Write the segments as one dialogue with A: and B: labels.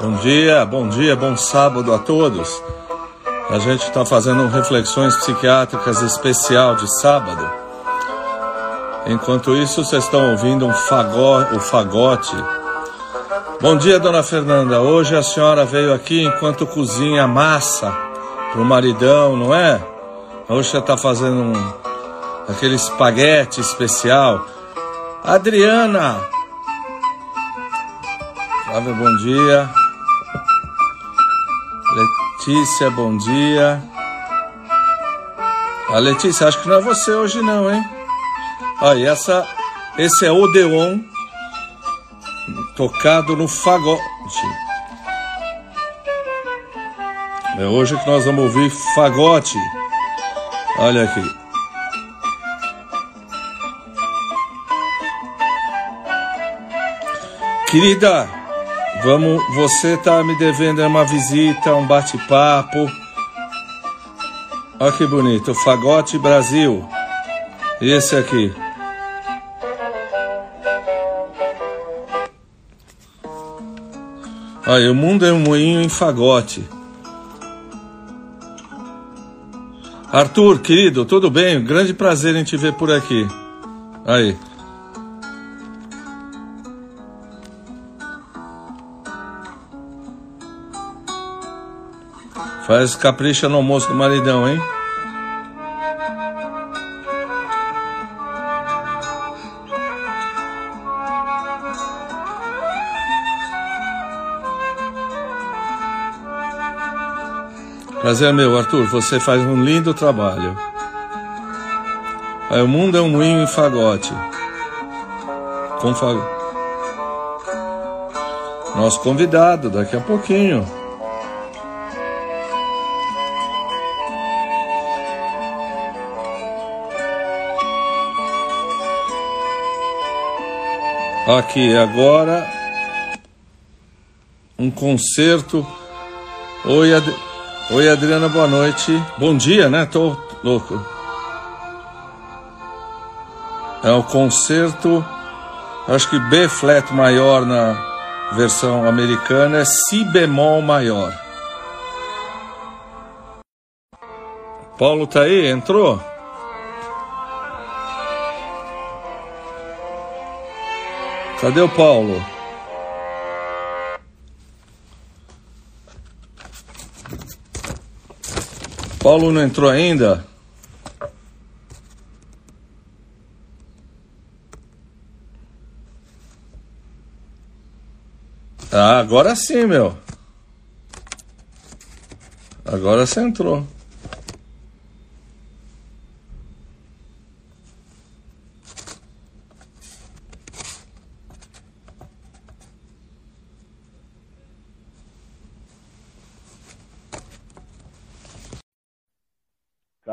A: Bom dia, bom dia, bom sábado a todos. A gente está fazendo reflexões psiquiátricas especial de sábado. Enquanto isso, vocês estão ouvindo um fagó, o fagote. Bom dia, dona Fernanda. Hoje a senhora veio aqui enquanto cozinha massa para o maridão, não é? Hoje você está fazendo um, aquele espaguete especial. Adriana! Flávia, bom dia. Letícia, bom dia. A Letícia, acho que não é você hoje não, hein? Olha, essa, esse é Odeon tocado no fagote. É hoje que nós vamos ouvir fagote. Olha aqui. Querida, vamos, você tá me devendo uma visita, um bate-papo. Olha que bonito, Fagote Brasil. E esse aqui? Olha, o mundo é um moinho em fagote. Arthur, querido, tudo bem? Grande prazer em te ver por aqui. Aí. Faz capricha no almoço do maridão, hein? Prazer meu, Arthur, você faz um lindo trabalho. Aí, o mundo é um moinho em fagote. Com fagote. Nosso convidado, daqui a pouquinho. Aqui agora um concerto. Oi, Ad... Oi, Adriana, boa noite. Bom dia, né? Tô louco. É o concerto, acho que B flat maior na versão americana é Si bemol maior. Paulo tá aí? Entrou? Cadê o Paulo? Paulo não entrou ainda? Ah, agora sim, meu. Agora você entrou.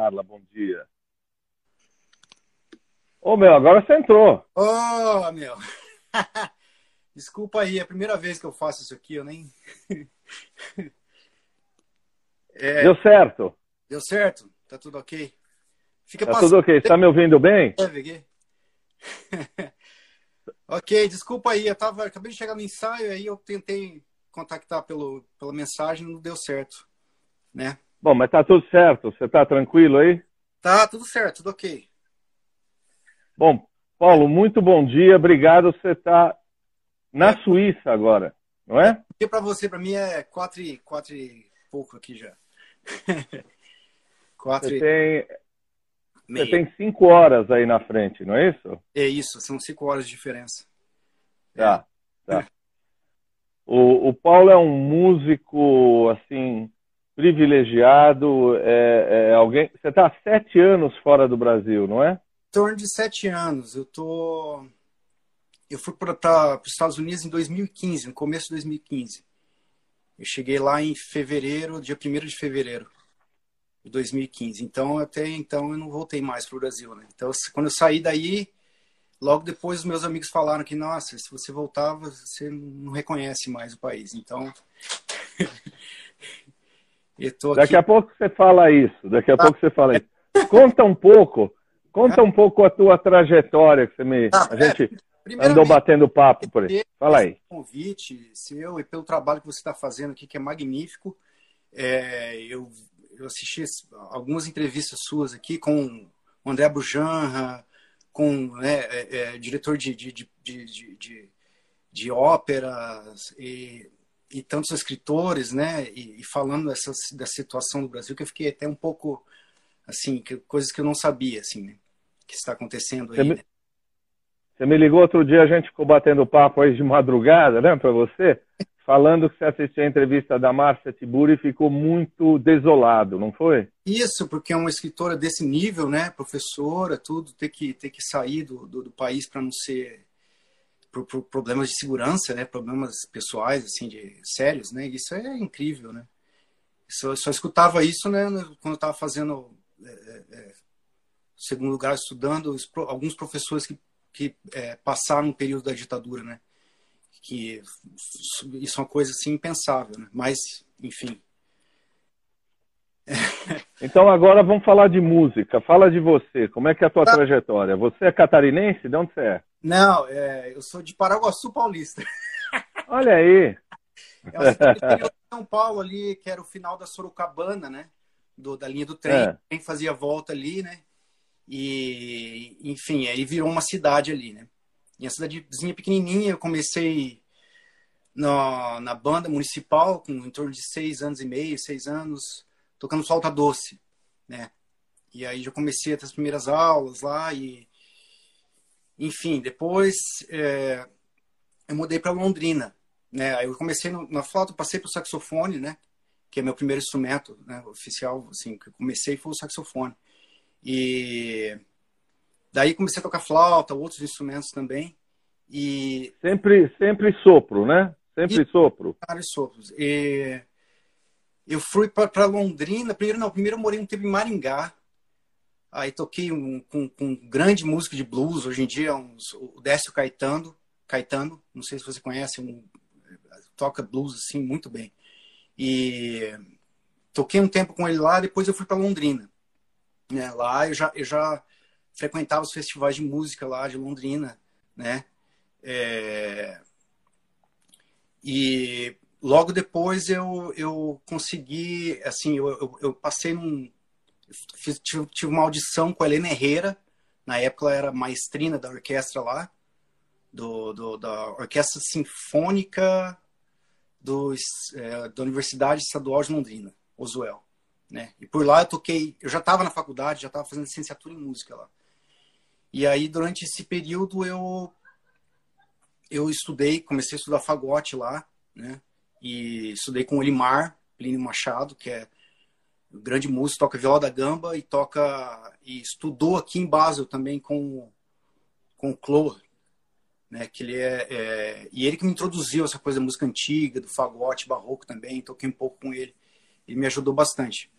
A: Carla, bom dia. Ô, meu, agora você entrou.
B: Ô, oh, meu. Desculpa aí, é a primeira vez que eu faço isso aqui, eu nem.
A: é... Deu certo.
B: Deu certo? Tá tudo ok?
A: Fica tá tudo ok. Você tá me ouvindo bem?
B: É, ok, desculpa aí, eu tava, acabei de chegar no ensaio, aí eu tentei contactar pelo, pela mensagem, não deu certo, né?
A: Bom, mas tá tudo certo. Você tá tranquilo aí?
B: Tá, tudo certo, tudo ok.
A: Bom, Paulo, muito bom dia. Obrigado. Você tá na é. Suíça agora, não é?
B: E para você, para mim é quatro e, quatro e pouco aqui já.
A: quatro você, e... tem, você tem cinco horas aí na frente, não é isso?
B: É isso, são cinco horas de diferença.
A: Tá, é. tá. O, o Paulo é um músico, assim, privilegiado, é, é alguém. Você está há sete anos fora do Brasil, não é?
B: Torno de sete anos. Eu tô. Eu fui para os Estados Unidos em 2015, no começo de 2015. Eu cheguei lá em fevereiro, dia 1 de fevereiro de 2015. Então, até então, eu não voltei mais para o Brasil. Né? Então, quando eu saí daí, logo depois os meus amigos falaram que, nossa, se você voltava, você não reconhece mais o país. Então,
A: Daqui a pouco você fala isso. Daqui a ah. pouco você fala isso. Conta um pouco. Conta um pouco a tua trajetória que você me.
B: Ah,
A: a gente,
C: andou batendo papo por aí. Fala aí.
B: convite seu e pelo trabalho que você está fazendo aqui, que é magnífico. É, eu, eu assisti algumas entrevistas suas aqui com o André Bujanra, com né, é, é, diretor de, de, de, de, de, de óperas e, e, tantos escritores, né, e, e falando dessa, da situação do Brasil, que eu fiquei até um pouco, assim, que, coisas que eu não sabia, assim, né, que está acontecendo aí,
C: me,
B: né?
C: Você me ligou outro dia, a gente ficou batendo papo aí de madrugada, né, para você, falando que você assistiu a entrevista da Márcia Tiburi e ficou muito desolado, não foi?
B: Isso, porque é uma escritora desse nível, né, professora, tudo, ter que, ter que sair do, do, do país para não ser por, por, problemas de segurança, né, problemas pessoais, assim, de sérios, né, isso é incrível, né. Eu só escutava isso, né, quando eu estava fazendo é, é, é, segundo lugar, estudando alguns professores que, que é, passaram um período da ditadura, né, que isso é uma coisa assim impensável, né? Mas, enfim.
C: Então agora vamos falar de música. Fala de você. Como é que é a tua tá. trajetória? Você é catarinense? De onde você é?
B: Não, é, eu sou de Paraguaçu Paulista.
C: Olha aí.
B: É de São Paulo ali, que era o final da Sorocabana, né? Do, da linha do trem. É. Quem fazia volta ali, né? E, enfim, aí virou uma cidade ali, né? Em uma cidadezinha pequenininha, eu comecei na, na banda municipal com em torno de seis anos e meio, seis anos, tocando flauta doce, né? E aí já comecei as primeiras aulas lá e, enfim, depois é, eu mudei para Londrina, né? Aí eu comecei no, na flauta, passei para o saxofone, né? Que é meu primeiro instrumento, né? Oficial, assim, que eu comecei foi o saxofone. E Daí comecei a tocar flauta, outros instrumentos também. E
C: sempre, sempre sopro, né? Sempre e, sopro.
B: Vários sopros. E eu fui para Londrina. Primeiro não, primeiro eu morei um tempo em Maringá. Aí toquei um, com, com um grande músico de blues. Hoje em dia, um, o Décio Caetano. Caetano, não sei se você conhece, um, toca blues assim muito bem. E toquei um tempo com ele lá. Depois eu fui para Londrina. Né? Lá eu já, eu já frequentava os festivais de música lá de Londrina, né? É... E logo depois eu, eu consegui, assim, eu, eu, eu passei num... Fiz, tive, tive, uma audição com a Helena Herrera, na época ela era maestrina da orquestra lá, do, do da Orquestra Sinfônica do, é, da Universidade Estadual de Londrina, Osuel. Né? E por lá eu toquei, eu já estava na faculdade, já estava fazendo licenciatura em música lá. E aí, durante esse período, eu, eu estudei, comecei a estudar fagote lá, né? E estudei com o Elimar, Plínio Machado, que é um grande músico, toca viola da gamba e toca e estudou aqui em Basel também com com o Clore, né? Que ele é, é, e ele que me introduziu essa coisa da música antiga, do fagote barroco também, toquei um pouco com ele. Ele me ajudou bastante.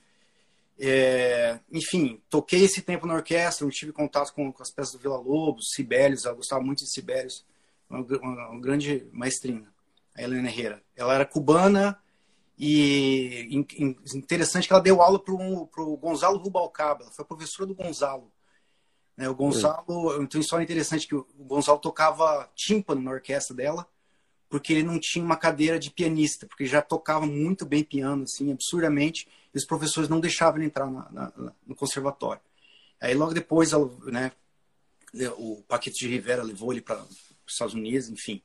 B: É, enfim, toquei esse tempo na orquestra, tive contato com, com as peças do Vila Lobos, Sibelius, eu gostava muito de Sibelius, uma, uma, uma grande maestrina, a Helena Herrera. Ela era cubana e in, in, interessante que ela deu aula para o Gonzalo Rubalcaba, ela foi professora do Gonzalo. Né, o Gonzalo, então uma história interessante que o Gonzalo tocava tímpano na orquestra dela, porque ele não tinha uma cadeira de pianista, porque já tocava muito bem piano, assim, absurdamente, e os professores não deixavam ele entrar na, na, no conservatório. Aí logo depois, né, o Paquito de Rivera levou ele para os Estados Unidos, enfim.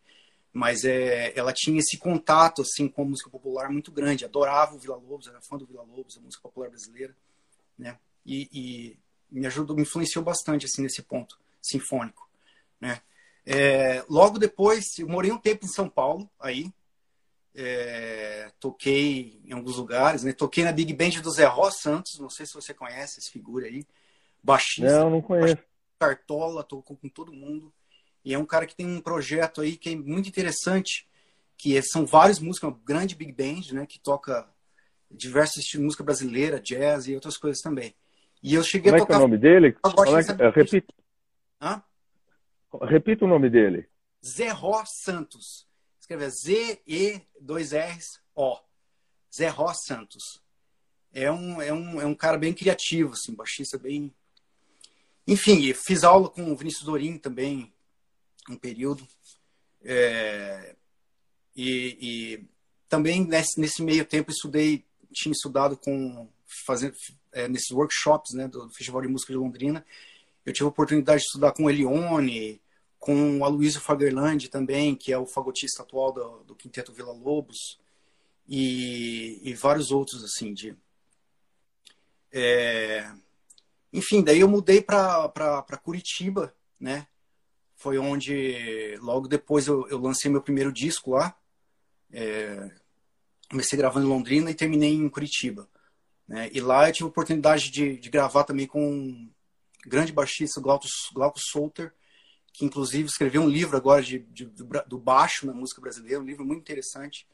B: Mas é, ela tinha esse contato assim com a música popular muito grande. Adorava o Vila Lobos, era fã do Vila Lobos, a música popular brasileira, né? E, e me ajudou, me influenciou bastante assim nesse ponto sinfônico, né? É, logo depois, eu morei um tempo em São Paulo, aí. É, toquei em alguns lugares, né? Toquei na Big Band do Zé Ross Santos, não sei se você conhece essa figura aí. Baixista.
C: Não, não conheço.
B: Cartola, tocou com todo mundo. E é um cara que tem um projeto aí que é muito interessante, que é, são vários músicos, uma grande Big Band, né? Que toca diversos estilos de música brasileira, jazz e outras coisas também. E eu cheguei
C: Como
B: a tocar...
C: é que é o nome dele? É. É, repita. Repita o nome dele.
B: Zé Ró Santos. Escreve Z-E, dois R's, O. Zé Ró Santos. É um, é, um, é um cara bem criativo, assim, baixista bem... Enfim, fiz aula com o Vinícius Dorim também, um período. É, e, e, também nesse, nesse, meio tempo estudei, tinha estudado com fazendo é, nesses workshops, né, do Festival de Música de Londrina. Eu tive a oportunidade de estudar com Elione, com o Aloysio Fagerland também, que é o fagotista atual do, do Quinteto Vila Lobos, e, e vários outros assim de é, enfim, daí eu mudei para Curitiba, né? Foi onde, logo depois, eu, eu lancei meu primeiro disco lá. É, comecei gravando em Londrina e terminei em Curitiba. Né? E lá eu tive a oportunidade de, de gravar também com um grande baixista, Glauco, Glauco Solter, que inclusive escreveu um livro agora de, de, do baixo na música brasileira, um livro muito interessante,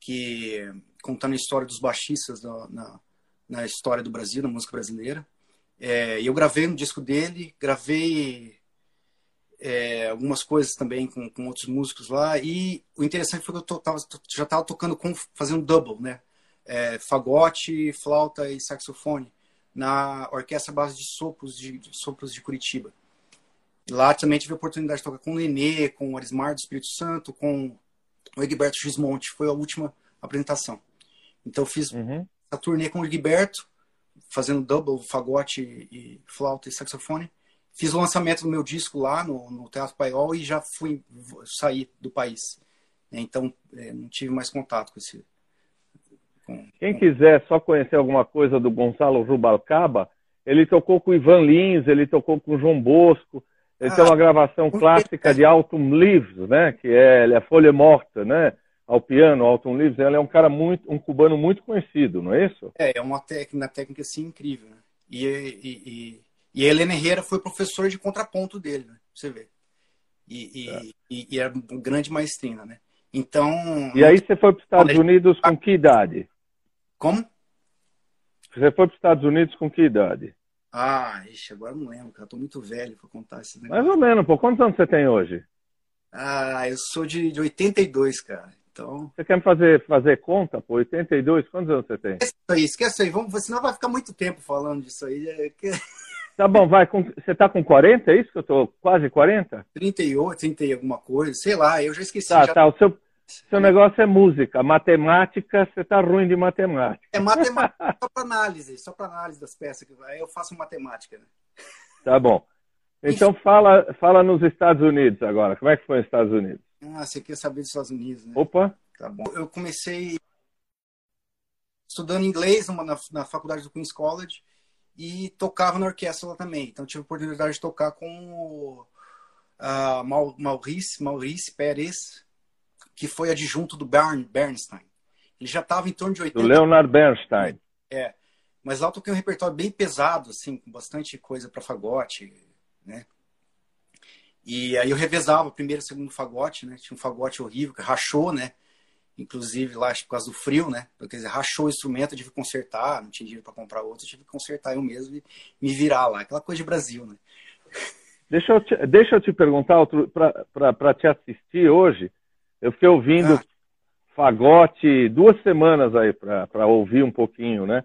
B: que contando a história dos baixistas na, na, na história do Brasil, na música brasileira. É, eu gravei um disco dele, gravei é, algumas coisas também com, com, outros músicos lá. E o interessante foi que eu tava, já estava tocando com fazendo double, né? É, fagote, flauta e saxofone na orquestra base de sopros de, de sopros de Curitiba. Lá também tive a oportunidade de tocar com o Nenê, com o Arismar do Espírito Santo, com o Egberto Gismonte. Foi a última apresentação. Então fiz uhum. a turnê com o Egberto fazendo double, fagote e flauta e saxofone. Fiz o lançamento do meu disco lá no, no Teatro Paiol e já fui sair do país. Então, é, não tive mais contato com esse.
A: Com, Quem com... quiser só conhecer alguma coisa do Gonçalo Rubalcaba, ele tocou com Ivan Lins, ele tocou com João Bosco. Ele ah, tem uma gravação clássica de Autumn Leaves, né? Que é, é a Folha Morta, né? ao piano, Alton Leaves, ele é um cara muito, um cubano muito conhecido, não é isso?
B: É, é uma técnica, uma técnica assim incrível, né? E, e, e, e a Helena Herrera foi professora de contraponto dele, né? Você vê. E, e, é. e, e era uma grande maestrina, né? Então.
A: E aí você foi para os Estados Unidos com que idade?
B: Como?
A: Você foi para os Estados Unidos com que idade?
B: Ah, ixi, agora não lembro, cara. Tô muito velho para contar esse
A: negócio. Mais ou menos, pô. Quantos anos você tem hoje?
B: Ah, eu sou de, de 82, cara. Então...
A: Você quer me fazer, fazer conta, pô? 82, quantos anos você tem?
B: Esquece aí, esquece aí. Vamos, senão vai ficar muito tempo falando disso aí. É
A: tá bom, vai. Com, você tá com 40, é isso que eu tô? Quase 40?
B: 38, 30 e alguma coisa. Sei lá, eu já esqueci.
A: Tá,
B: já...
A: tá. O seu, seu negócio é música. Matemática, você tá ruim de matemática.
B: É matemática só para análise, só para análise das peças. Aí eu faço matemática, né?
A: Tá bom. Então fala, fala nos Estados Unidos agora. Como é que foi nos Estados Unidos?
B: Ah, você quer saber dos Estados Unidos, né?
A: Opa!
B: Tá bom. Eu comecei estudando inglês na, na faculdade do Queen's College e tocava na orquestra lá também. Então tive a oportunidade de tocar com o uh, Maurice, Maurice Pérez, que foi adjunto do Bern, Bernstein. Ele já estava em torno de 80.
A: Do Leonard Bernstein.
B: É. Mas lá eu toquei um repertório bem pesado, assim, com bastante coisa para fagote, né? E aí eu revezava primeiro e segundo fagote, né? Tinha um fagote horrível que rachou, né? Inclusive lá por causa do frio, né? Quer dizer, rachou o instrumento, eu tive que consertar, não tinha dinheiro para comprar outro, eu tive que consertar eu mesmo e me virar lá. Aquela coisa de Brasil, né?
A: Deixa eu te, deixa eu te perguntar, para te assistir hoje, eu fiquei ouvindo ah. fagote duas semanas aí para ouvir um pouquinho, né?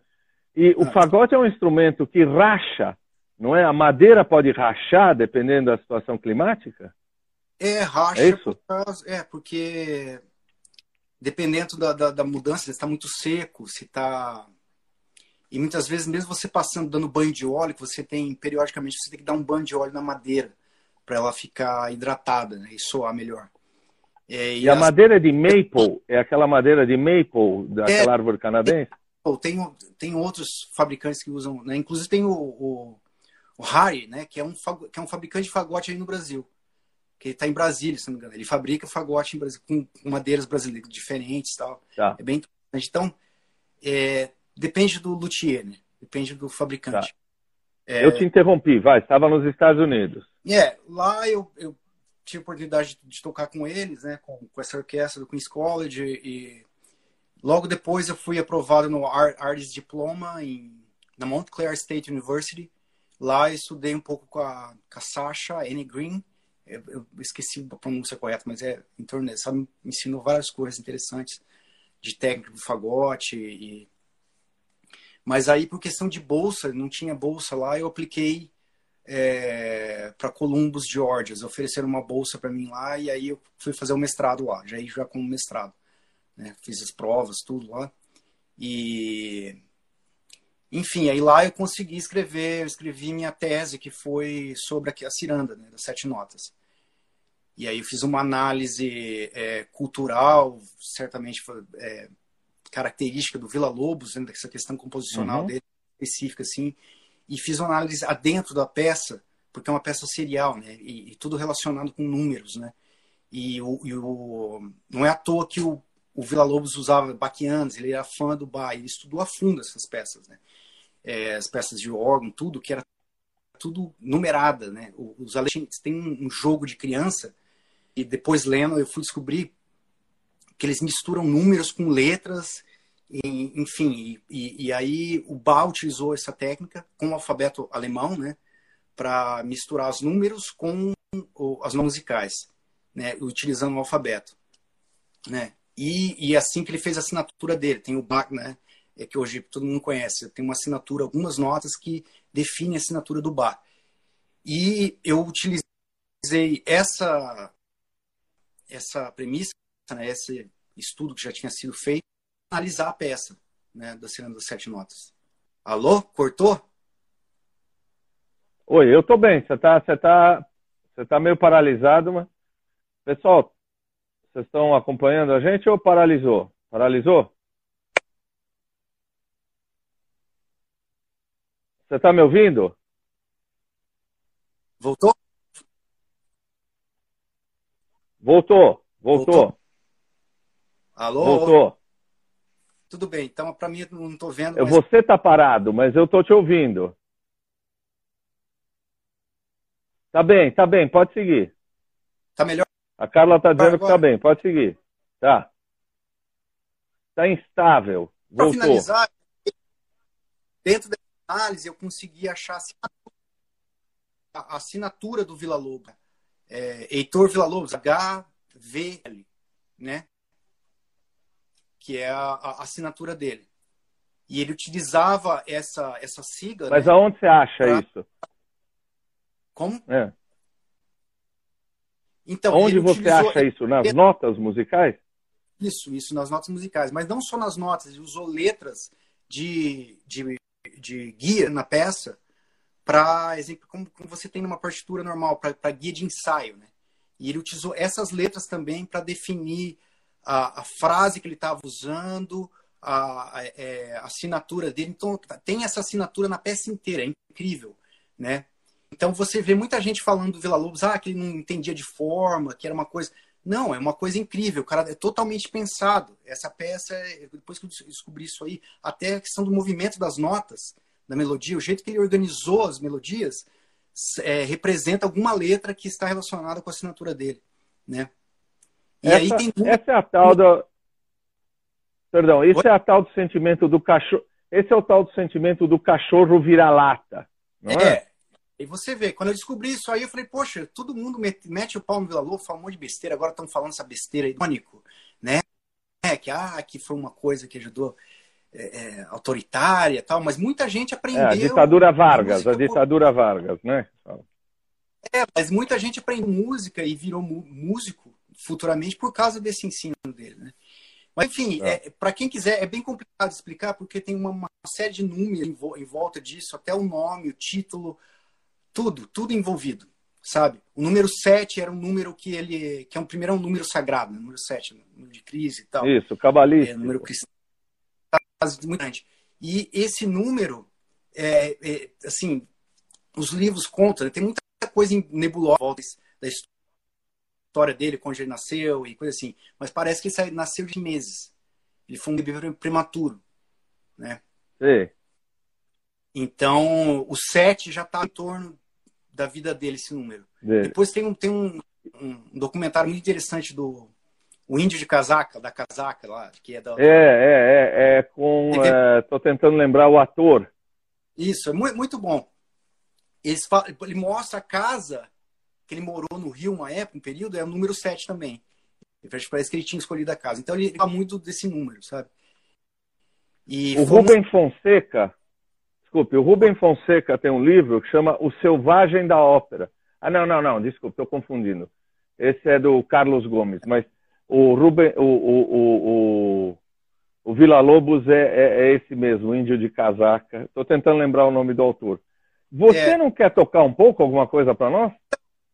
A: E ah. o fagote é um instrumento que racha não é? A madeira pode rachar dependendo da situação climática?
B: É, racha. É, isso? Por é porque dependendo da, da, da mudança, se está muito seco, se está. E muitas vezes, mesmo você passando, dando banho de óleo, que você tem, periodicamente, você tem que dar um banho de óleo na madeira para ela ficar hidratada né, e soar melhor.
A: É, e, e as... a madeira de maple é aquela madeira de maple daquela é, árvore canadense?
B: Tem, tem outros fabricantes que usam, né? inclusive tem o, o, o Harry, né, que é um, que é um fabricante de fagote aí no Brasil. Que está em Brasília, se não me engano. Ele fabrica fagote em Brasil, com, madeiras brasileiras diferentes tal. Tá. É bem interessante. Então, é, depende do luthier, né? Depende do fabricante. Tá.
A: É, eu te interrompi, vai, estava nos Estados Unidos.
B: É, lá eu, eu tive a oportunidade de, de tocar com eles, né, com, com, essa orquestra do Queen's College e logo depois eu fui aprovado no Arts Diploma em, na Montclair State University Lá eu estudei um pouco com a, com a Sasha Annie Green. Eu, eu, esqueci a pronúncia correta, mas é em torno dessa. Me ensinou várias coisas interessantes de técnica do fagote. E... Mas aí, por questão de bolsa, não tinha bolsa lá, eu apliquei é, para Columbus, Georgia. Ofereceram uma bolsa para mim lá e aí eu fui fazer o mestrado lá, já já com o mestrado. Né? Fiz as provas, tudo lá. E enfim, aí lá eu consegui escrever, eu escrevi minha tese que foi sobre a ciranda, né, das sete notas. E aí eu fiz uma análise é, cultural, certamente é, característica do Vila Lobos, né, dessa questão composicional uhum. dele específica assim, e fiz uma análise adentro da peça, porque é uma peça serial, né, e, e tudo relacionado com números, né. E, o, e o, não é à toa que o, o Vila Lobos usava baquianos, ele era fã do Bach, ele estudou a fundo essas peças, né é, as peças de órgão, tudo, que era tudo numerada, né? Os Alexandres têm um jogo de criança e depois lendo eu fui descobrir que eles misturam números com letras, enfim, e, e, aí o Bach utilizou essa técnica com o alfabeto alemão, né? Para misturar os números com as musicais, né? Utilizando o alfabeto, né? E, e assim que ele fez a assinatura dele, tem o Bach, né? é que hoje todo mundo conhece. Tem uma assinatura, algumas notas que definem a assinatura do bar. E eu utilizei essa essa premissa, né, esse estudo que já tinha sido feito, analisar a peça né, da Ciranda das Sete Notas. Alô? Cortou?
C: Oi, eu tô bem. Você tá, você tá, você tá meio paralisado, mas... Pessoal, vocês estão acompanhando a gente ou paralisou? Paralisou? Você está me ouvindo?
B: Voltou?
C: Voltou, voltou. voltou.
B: Alô?
C: Voltou.
B: Tudo bem, então para mim não estou vendo.
C: Mas... Você está parado, mas eu estou te ouvindo. Tá bem, tá bem, pode seguir.
B: Tá melhor?
C: A Carla está dizendo que tá bem, pode seguir. Tá. Tá instável. Para finalizar,
B: dentro análise, eu consegui achar a assinatura do Vila Lobos. É, Heitor Vila Lobos, HVL, né? Que é a, a, assinatura dele. E ele utilizava essa, essa sigla.
C: Mas
B: né,
C: aonde você acha pra... isso?
B: Como?
C: É.
B: Então,
C: Onde você acha isso? Nas ele... notas musicais?
B: Isso, isso, nas notas musicais. Mas não só nas notas, ele usou letras de, de de guia na peça para exemplo como, como, você tem numa partitura normal para guia de ensaio né e ele utilizou essas letras também para definir a, a, frase que ele estava usando a, a, é, a, assinatura dele então tem essa assinatura na peça inteira é incrível né então você vê muita gente falando do Vila Lobos ah que ele não entendia de forma que era uma coisa não, é uma coisa incrível, cara é totalmente pensado. Essa peça, depois que eu descobri isso aí, até a questão do movimento das notas, da melodia, o jeito que ele organizou as melodias, é, representa alguma letra que está relacionada com a assinatura dele, né?
C: E essa, tem essa é a tal do Perdão, esse Oi? é a tal do sentimento do cachorro. Esse é o tal do sentimento do cachorro vira-lata, é? é?
B: E você vê, quando eu descobri isso aí, eu falei, poxa, todo mundo mete, mete o pau no Vila Lobos, fala um monte de besteira, agora estão falando essa besteira aí, Mônico, né? É, que, ah, que foi uma coisa que ajudou é, é, autoritária tal, mas muita gente aprendeu. É,
C: a ditadura Vargas, a ditadura Vargas, né?
B: É, mas muita gente aprendeu música e virou músico futuramente por causa desse ensino dele, né? Mas, enfim, é. é para quem quiser, é bem complicado explicar, porque tem uma, uma série de números em, vo em volta disso, até o nome, o título, tudo, tudo envolvido, sabe? O número 7 era um número que ele, que é um primeiro é um número sagrado, né? número 7, número de crise e tal.
C: Isso, cabalista.
B: É, número cristão, muito grande. E esse número, é, é, assim, os livros contam, né? tem muita coisa nebulosa da história dele, quando ele nasceu e coisa assim, mas parece que ele nasceu de meses. Ele foi um bebê prematuro, né?
C: Sim.
B: Então, o 7 já está em torno da vida dele, esse número. É. Depois tem, um, tem um, um, documentário muito interessante do o Índio de Casaca, da Casaca lá, que é da.
C: É, é, é, é com. Estou é, tentando lembrar o ator.
B: Isso, é muito, muito bom. Eles, ele mostra a casa que ele morou no Rio uma época, um período, é o número 7 também. Parece que ele tinha escolhido a casa. Então ele fala muito desse número, sabe?
C: E o Rubem Fonseca,
A: desculpe, o Rubem Fonseca tem um livro que chama O Selvagem da Ópera. Ah, não, não, não, desculpe, estou confundindo. Esse é do Carlos Gomes, mas o Rubem, o, o, o, o, o Vila Lobos é, é, é, esse mesmo, o Índio de Casaca. Estou tentando lembrar o nome do autor. Você é. não quer tocar um pouco alguma coisa para nós?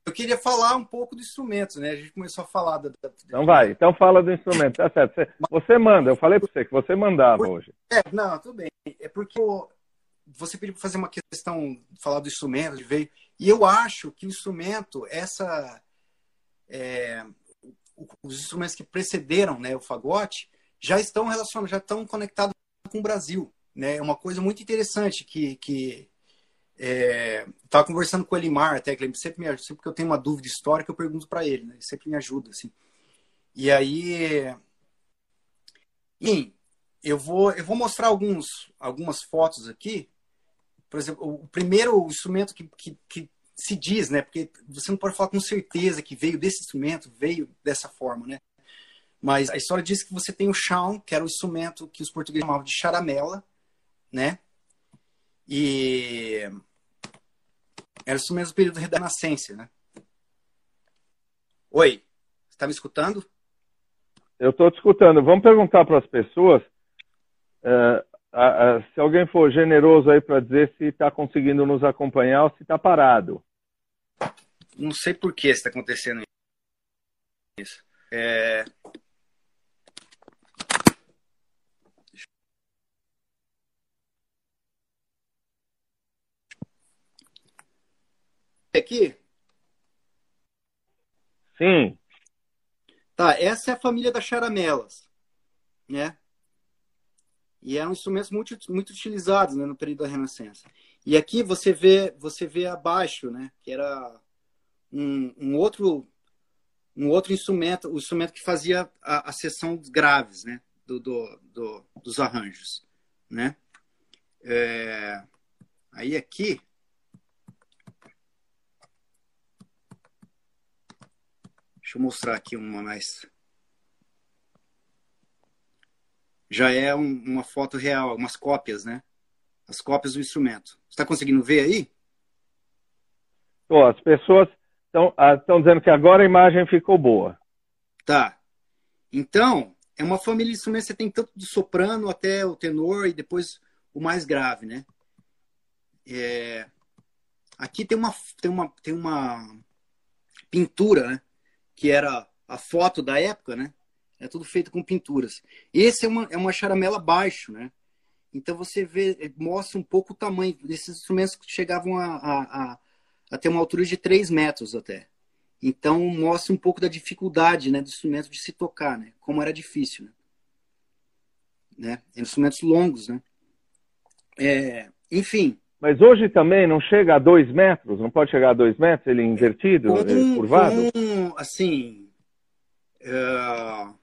B: Eu queria falar um pouco dos instrumentos, né? A gente começou a falar da. da...
A: Então vai, então fala do instrumento, tá certo. Você, você manda, eu falei para você que você mandava hoje.
B: É, não, tudo bem. É porque você pediu para fazer uma questão, falar do instrumento, de veio. E eu acho que o instrumento, essa. É, os instrumentos que precederam né, o fagote já estão relacionados, já estão conectados com o Brasil. Né? É uma coisa muito interessante que, que estava é, conversando com o Elimar até, que ele sempre me ajuda, sempre que eu tenho uma dúvida histórica, eu pergunto para ele, né? ele sempre me ajuda, assim. E aí, eu vou, eu vou mostrar alguns, algumas fotos aqui. Por exemplo, o primeiro instrumento que, que, que se diz, né? Porque você não pode falar com certeza que veio desse instrumento, veio dessa forma, né? Mas a história diz que você tem o chão, que era o instrumento que os portugueses chamavam de charamela, né? E era isso mesmo período da Renascença, né? Oi, está me escutando?
A: Eu estou te escutando. Vamos perguntar para as pessoas uh, uh, uh, se alguém for generoso aí para dizer se está conseguindo nos acompanhar ou se está parado.
B: Não sei por que está acontecendo isso. É... aqui?
A: Sim.
B: Tá, essa é a família das charamelas, né? E eram instrumentos muito, muito utilizados né, no período da Renascença. E aqui você vê, você vê abaixo, né? Que era um, um outro um outro instrumento, o instrumento que fazia a, a seção graves, né? Do, do, do dos arranjos, né? É, aí aqui Deixa eu mostrar aqui uma mais. Já é um, uma foto real, algumas cópias, né? As cópias do instrumento. Você está conseguindo ver aí?
A: Pô, as pessoas estão ah, dizendo que agora a imagem ficou boa.
B: Tá. Então, é uma família de instrumentos, você tem tanto do soprano até o tenor e depois o mais grave, né? É... Aqui tem uma, tem uma, tem uma pintura, né? Que era a foto da época, né? É tudo feito com pinturas. Esse é uma, é uma charamela baixo, né? Então você vê, mostra um pouco o tamanho desses instrumentos que chegavam a, a, a, a ter uma altura de 3 metros até. Então mostra um pouco da dificuldade né, do instrumento de se tocar, né? Como era difícil, né? né? Instrumentos longos, né? É, enfim,
A: mas hoje também não chega a dois metros? Não pode chegar a dois metros? Ele é invertido, ele é curvado?
B: Com, assim, uh,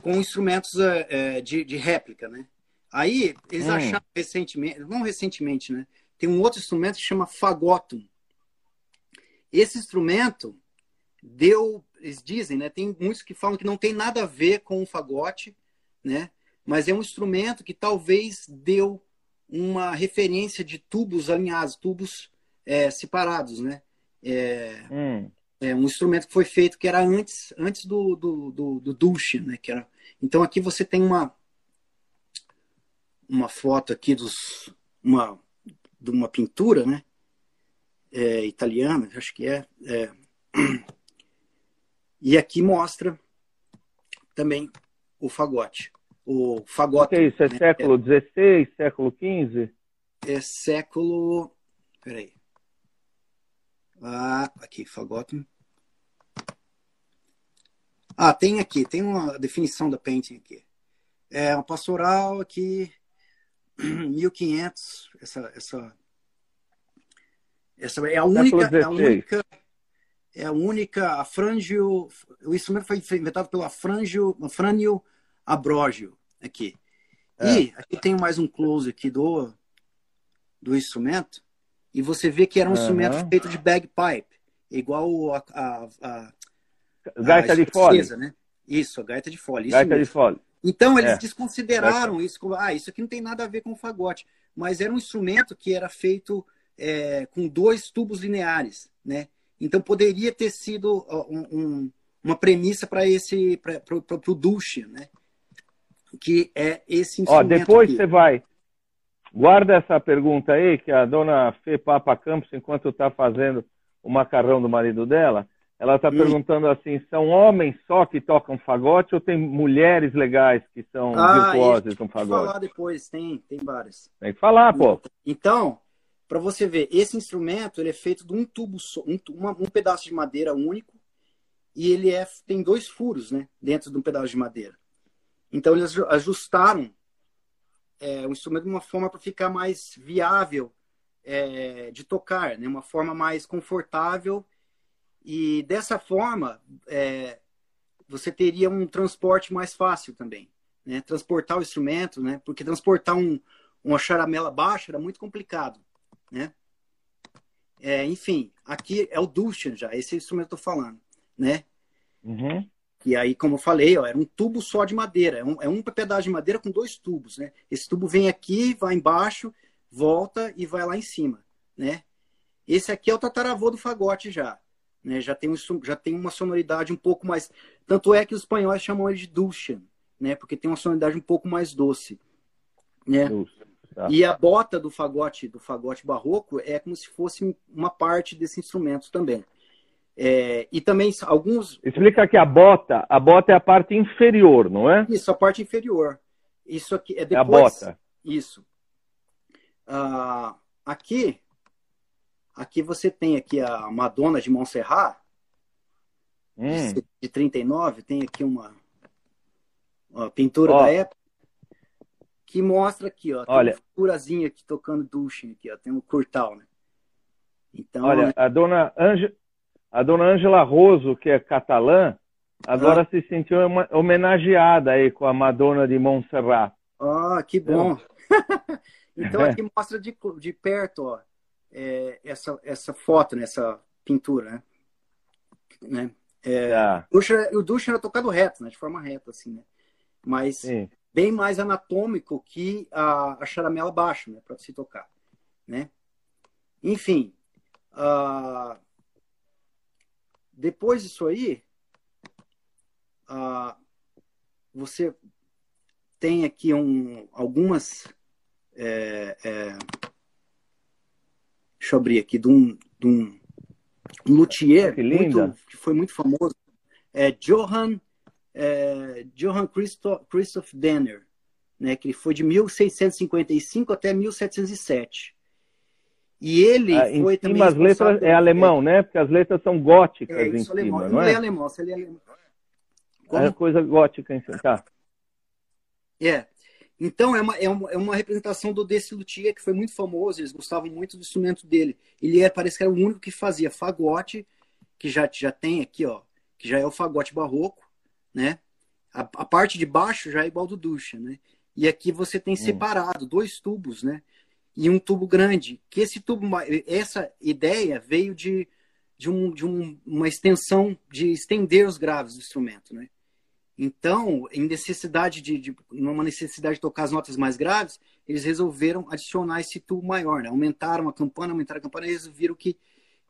B: com instrumentos uh, de, de, réplica, né? Aí eles hum. acharam recentemente, não recentemente, né? Tem um outro instrumento que chama fagotum. Esse instrumento deu, eles dizem, né? Tem muitos que falam que não tem nada a ver com o fagote, né? Mas é um instrumento que talvez deu uma referência de tubos alinhados, tubos é, separados, né? É, hum. é, um instrumento que foi feito que era antes, antes do, do, do, do Dulce, né? Que era... Então aqui você tem uma uma foto aqui dos uma de uma pintura, né? É, italiana, acho que é, é. E aqui mostra também o fagote o fagote.
A: É isso? É né? século XVI, século XV?
B: É século. Peraí. Ah, aqui, fagote. Ah, tem aqui, tem uma definição da painting aqui. É uma pastoral aqui, 1500. Essa, essa, essa é a única, é a única, é a única, a frangio, o instrumento foi inventado pela frangio, frânio Abrógio, aqui. É. E aqui tem mais um close aqui do, do instrumento, e você vê que era um uhum. instrumento feito de bagpipe, igual a, a, a,
A: a gaita de fole.
B: Né? Isso, a gaita de fole.
A: Gaita de fole.
B: Então eles é. desconsideraram isso como, ah, isso aqui não tem nada a ver com o fagote. mas era um instrumento que era feito é, com dois tubos lineares, né? Então poderia ter sido um, um, uma premissa para esse para o Duche, né? Que é esse instrumento.
A: Ó, depois aqui. você vai guarda essa pergunta aí que a dona Fê Papa Campos, enquanto está fazendo o macarrão do marido dela, ela está hum. perguntando assim: são homens só que tocam fagote ou tem mulheres legais que são ah, virtuosas no fagote?
B: Vou falar depois, tem, tem várias.
A: Tem que falar, pô.
B: Então, para você ver, esse instrumento ele é feito de um tubo, um, uma, um pedaço de madeira único e ele é, tem dois furos, né, dentro de um pedaço de madeira. Então eles ajustaram é, o instrumento de uma forma para ficar mais viável é, de tocar, né, uma forma mais confortável e dessa forma é, você teria um transporte mais fácil também, né, transportar o instrumento, né, porque transportar um, uma charamela baixa era muito complicado né? É, enfim, aqui é o Dushan já, esse instrumento que eu tô falando, né?
A: Uhum.
B: E aí, como eu falei, ó, era um tubo só de madeira, é um, é um pedaço de madeira com dois tubos, né? Esse tubo vem aqui, vai embaixo, volta e vai lá em cima, né? Esse aqui é o tataravô do fagote já, né? Já tem, um, já tem uma sonoridade um pouco mais... Tanto é que os espanhóis chamam ele de Dushan, né? Porque tem uma sonoridade um pouco mais doce, né? Doce. Tá. E a bota do fagote, do fagote barroco, é como se fosse uma parte desse instrumento também. É, e também alguns.
A: Explica que a bota, a bota é a parte inferior, não é?
B: Isso, a parte inferior. Isso aqui é depois. É
A: a bota.
B: Isso. Ah, aqui, aqui você tem aqui a Madonna de Montserrat, hum. de 39, tem aqui uma, uma pintura da época que mostra aqui, ó.
A: Olha, tem
B: figurazinha aqui tocando Dushin aqui, ó. Tem um curtal, né?
A: Então, olha, né? a dona Ange, a dona Angela Roso, que é catalã, agora ah. se sentiu homenageada aí com a Madonna de Montserrat.
B: Ah, que bom. então aqui mostra de, de perto, ó, é, essa, essa foto, né, essa pintura, né? né? É, ah. O Ducha era tocado reto, né? De forma reta, assim, né? Mas Sim bem mais anatômico que a, a charamela baixa, né, para se tocar, né? Enfim, uh, depois disso aí, uh, você tem aqui um, algumas. É, é, deixa eu abrir aqui, de um, de um, luthier que, muito, que foi muito famoso, é Johann é, Johann Christoph, Christoph Denner, né, que foi de 1655 até 1707. E ele ah,
A: foi também. as letras é alemão, né? Porque as letras são góticas é, em alemão. cima, não, não é?
B: é alemão, ele é alemão.
A: Como? É coisa gótica em cima, tá?
B: É. Então, é uma, é uma, é uma representação do desse luthier que foi muito famoso, eles gostavam muito do instrumento dele. Ele é, parece que era o único que fazia fagote, que já, já tem aqui, ó, que já é o fagote barroco, né? A, a, parte de baixo já é igual do ducha, né? E aqui você tem hum. separado dois tubos, né? E um tubo grande. Que esse tubo, essa ideia veio de, de, um, de um, uma extensão de estender os graves do instrumento, né? Então, em necessidade de, de numa necessidade de tocar as notas mais graves, eles resolveram adicionar esse tubo maior, né? Aumentaram a campana, aumentaram a campana, e eles viram que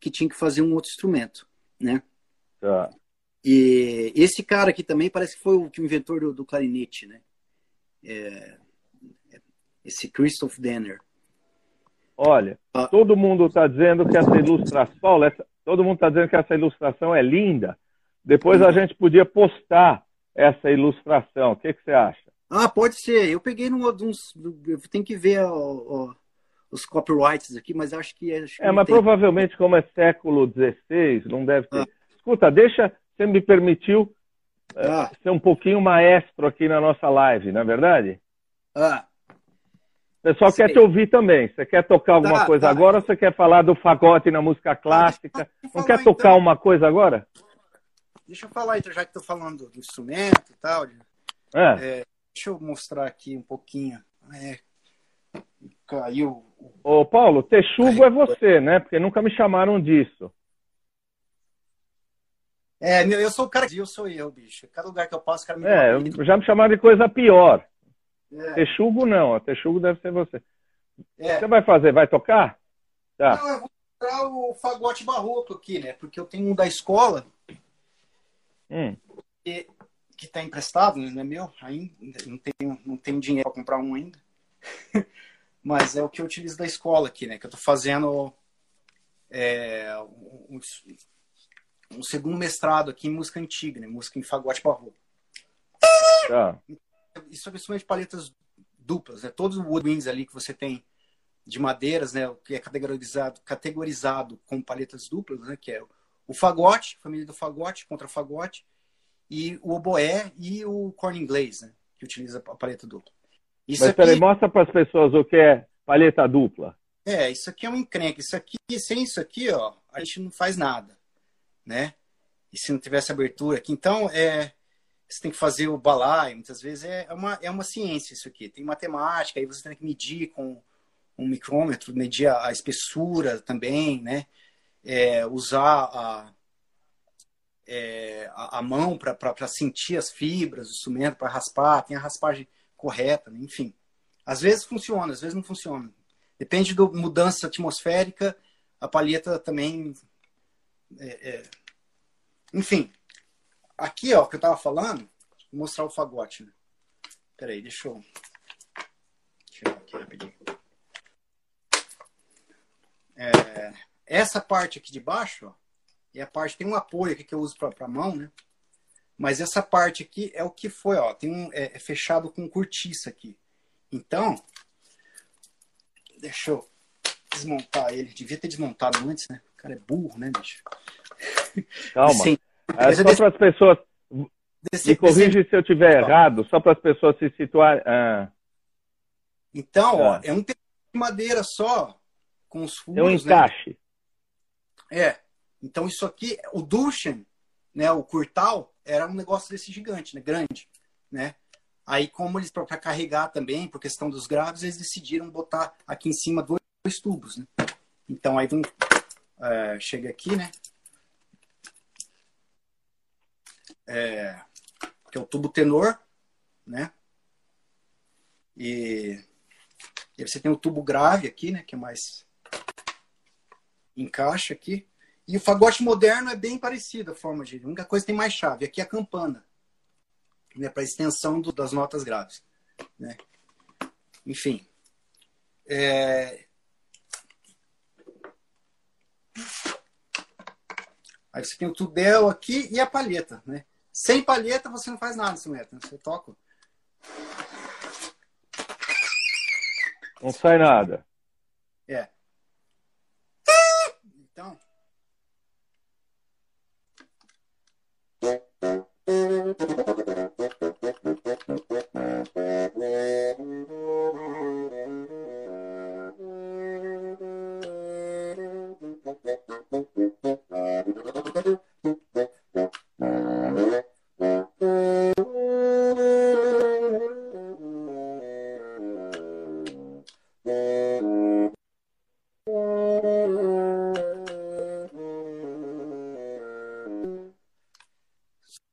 B: que tinha que fazer um outro instrumento, né?
A: Tá.
B: E esse cara aqui também parece que foi o, inventor do, do clarinete, né? É, esse Christoph Denner.
A: Olha, ah. todo mundo está dizendo que essa ilustração, Paulo, essa, todo mundo está dizendo que essa ilustração é linda. Depois a gente podia postar essa ilustração. O que, que você acha?
B: Ah, pode ser. Eu peguei num, uns. Tem que ver ó, ó, os copyrights aqui, mas acho que. Acho
A: que é, mas tem... provavelmente, como é século XVI, não deve ter. Ah. Escuta, deixa, você me permitiu é, ah. ser um pouquinho maestro aqui na nossa live, não é verdade?
B: Ah.
A: O pessoal Sei. quer te ouvir também. Você quer tocar alguma tá, coisa tá. agora ou você quer falar do fagote na música clássica? Não quer tocar então. uma coisa agora?
B: Deixa eu falar, então, já que estou falando do instrumento e tal. É. É, deixa eu mostrar aqui um pouquinho. É, caiu.
A: Ô, Paulo, texugo é você, né? Porque nunca me chamaram disso.
B: É, meu, eu sou o cara eu sou eu, bicho. Cada lugar que eu passo, o cara me
A: É, já me chamaram de coisa pior. É. Texugo não, texugo deve ser você.
C: É. Você vai fazer? Vai tocar?
B: Tá. Não, eu vou mostrar o fagote barroco aqui, né? Porque eu tenho um da escola. Hum. Que, que tá emprestado, né? não é meu ainda. Não tenho, não tenho dinheiro para comprar um ainda. Mas é o que eu utilizo da escola aqui, né? Que eu tô fazendo é, um, um, segundo mestrado aqui em música antiga, né? Música em fagote barroco. Tá. Isso é principalmente paletas duplas, né? Todos os woodwinds ali que você tem de madeiras, né? Que é categorizado, categorizado com paletas duplas, né? Que é o fagote, família do fagote, contrafagote, e o oboé e o corn inglês, né? Que utiliza a paleta dupla.
C: Isso Mas aqui... peraí, mostra para as pessoas o que é paleta dupla.
B: É, isso aqui é um encrenque. Isso aqui, sem isso aqui, ó, a gente não faz nada, né? E se não tivesse abertura aqui, então é você tem que fazer o balaio, muitas vezes é, é uma, é uma ciência isso aqui. Tem matemática, aí você tem que medir com um micrômetro, medir a, a espessura também, né? É, usar a, é, a, a, mão para sentir as fibras do instrumento, para raspar, tem a raspagem correta, né? enfim. Às vezes funciona, às vezes não funciona. Depende da mudança atmosférica, a palheta também. É, é... Enfim, aqui, ó, que eu tava falando, vou mostrar o fagote. Né? Peraí, deixa eu tirar aqui rapidinho. É, essa parte aqui de baixo, ó, é a parte, tem um apoio aqui que eu uso para a mão, né? Mas essa parte aqui é o que foi, ó, tem um, é, é fechado com cortiça aqui. Então, Deixa eu desmontar ele. Devia ter desmontado antes, né? O cara é burro, né, bicho?
C: Calma. Sim. É só para as pessoas. Desse, me corrige desse... se eu estiver errado, só para as pessoas se situarem. Ah.
B: Então, ó, é um de madeira só, com os furos. É
C: um né? encaixe.
B: Né? É. Então, isso aqui, o Dushan, né, o Curtal, era um negócio desse gigante, né, grande, né? Aí, como eles, para carregar também, por questão dos graves, eles decidiram botar aqui em cima dois, dois tubos, né? Então, aí vem, é, chega aqui, né? É, que é o tubo tenor, né? E, e você tem o tubo grave aqui, né? Que é mais encaixa aqui. E o fagote moderno é bem parecido a forma de. A única coisa tem mais chave. Aqui é a campana né, para extensão do, das notas graves. Né? Enfim. É... Aí você tem o tudel aqui e a palheta. Né? Sem palheta você não faz nada. Né? Você toca.
C: Não sai nada.
B: É.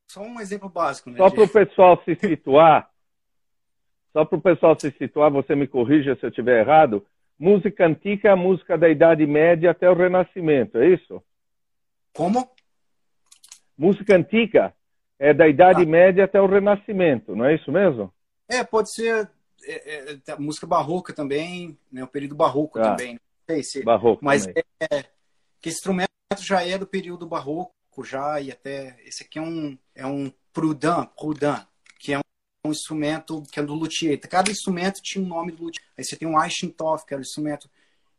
B: Só um exemplo básico, né?
C: Só para o pessoal se situar, só para o pessoal se situar, você me corrija se eu estiver errado. Música antiga é a música da Idade Média até o Renascimento, é isso?
B: Como?
C: Música antiga é da Idade ah. Média até o Renascimento, não é isso mesmo?
B: É, pode ser é, é, música barroca também, né? o período barroco ah. também. Não sei se,
C: barroco
B: mas é, é, que instrumento já é do período barroco já e até esse aqui é um é um Prudin, Prudin, que é um, um, instrumento que é do luthier. Cada instrumento tinha um nome do luthier. Aí você tem um Eichentoff, que era um instrumento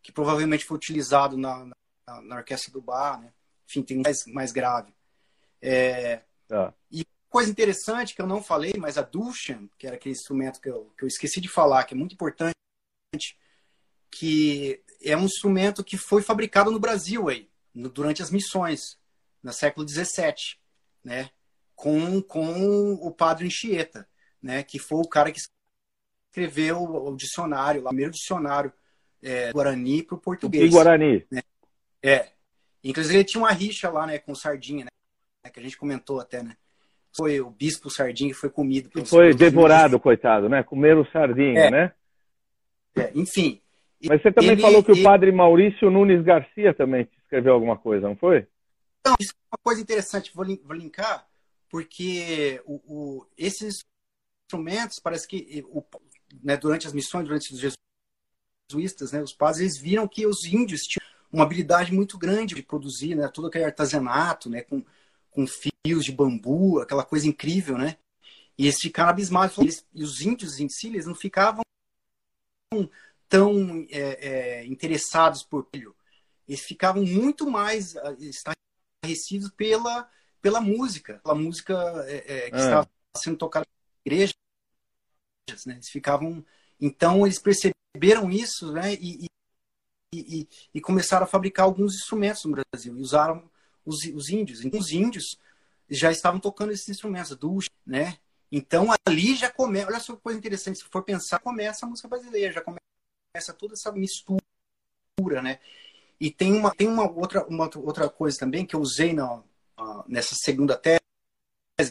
B: que provavelmente foi utilizado na, na, na orquestra do bar, né? Enfim, tem mais mais grave. É, ah. E coisa interessante que eu não falei, mas a Dushan, que era aquele instrumento que eu, que eu esqueci de falar, que é muito importante, que é um instrumento que foi fabricado no Brasil aí, no, durante as missões no século XVII, né? Com, com o padre Anchieta, né? Que foi o cara que escreveu o, dicionário, o primeiro dicionário é, Guarani para o português.
C: E Guarani.
B: Né? É. Inclusive ele tinha uma rixa lá, né? Com Sardinha, né? Que a gente comentou até, né? Foi o bispo Sardinha que foi comido.
C: Foi devorado, coitado, né? Comeram sardinha, é. né?
B: É, enfim.
A: Mas você também ele, falou que ele... o padre Maurício Nunes Garcia também escreveu alguma coisa, não foi?
B: Então, isso é uma coisa interessante, vou, vou linkar, porque o, o, esses instrumentos, parece que o, né, durante as missões, durante os jesuítas, né, os padres, eles viram que os índios tinham uma habilidade muito grande de produzir né, todo aquele artesanato, né, com, com fios de bambu, aquela coisa incrível, né? E eles ficaram abismados. Eles, e os índios em si, eles não ficavam tão é, é, interessados por. Eles ficavam muito mais ah, estarrecidos pela, pela música, pela música é, é, que é. estava sendo tocada na igreja. Né? Eles ficavam. Então, eles perceberam isso né? e, e, e, começaram a fabricar alguns instrumentos no Brasil. E usaram os, os índios. Então, os índios já estavam tocando esses instrumentos, ducha, né? Então, ali já começa. Olha só que coisa interessante. Se for pensar, começa a música brasileira, já começa toda essa mistura, né? E tem uma, tem uma, outra, uma outra coisa também que eu usei na, nessa segunda tese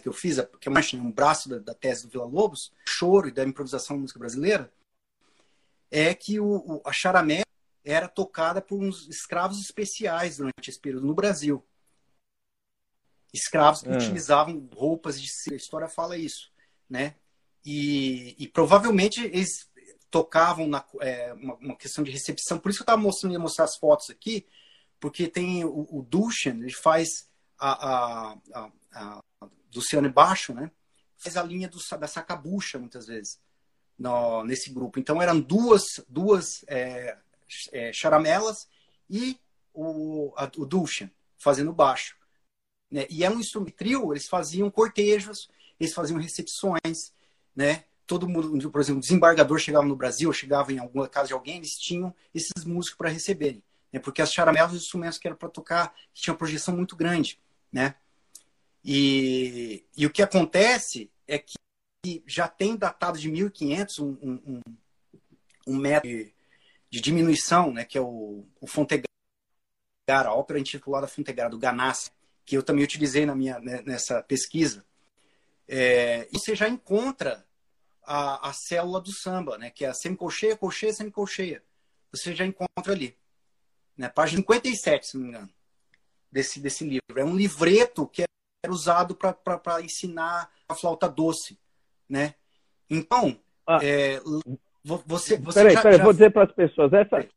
B: que eu fiz, que é um braço da, da, tese do Vila Lobos, choro e da improvisação da música brasileira, é que o, o, a charamé era tocada por uns escravos especiais durante esse período no Brasil. Escravos que é. utilizavam roupas de. A história fala isso, né? E, e provavelmente eles tocavam na é, uma, uma, questão de recepção. Por isso que eu estava mostrando, ia mostrar as fotos aqui, porque tem o, o Dushan, ele faz a, a, a, a Luciano Baixo, né? Faz a linha do, da sacabucha, muitas vezes, no, nesse grupo. Então eram duas, duas é, é, charamelas e o, a, o Dushan fazendo baixo. Né? E é um instrumento trio, eles faziam cortejos, eles faziam recepções, né? Todo mundo, por exemplo, o desembargador chegava no Brasil, chegava em alguma casa de alguém, eles tinham esses músicos para receberem, né? Porque as charamelas, os instrumentos que eram para tocar, que tinham uma projeção muito grande, né? E, e o que acontece é que já tem datado de 1500 um, um, um método de, de, diminuição, né? Que é o, o Fontegara, a ópera intitulada Fontegara, do Ganassi, que eu também utilizei na minha, né, nessa pesquisa, é, você já encontra a, a célula do samba, né, que é a semicolcheia, colcheia, semicolcheia. Você já encontra ali. Né, página 57, se não me engano, desse, desse livro. É um livreto que era usado para ensinar a flauta doce. Né? Então, ah, é, você, você
A: peraí, já, peraí, já... vou dizer para as pessoas. Essa,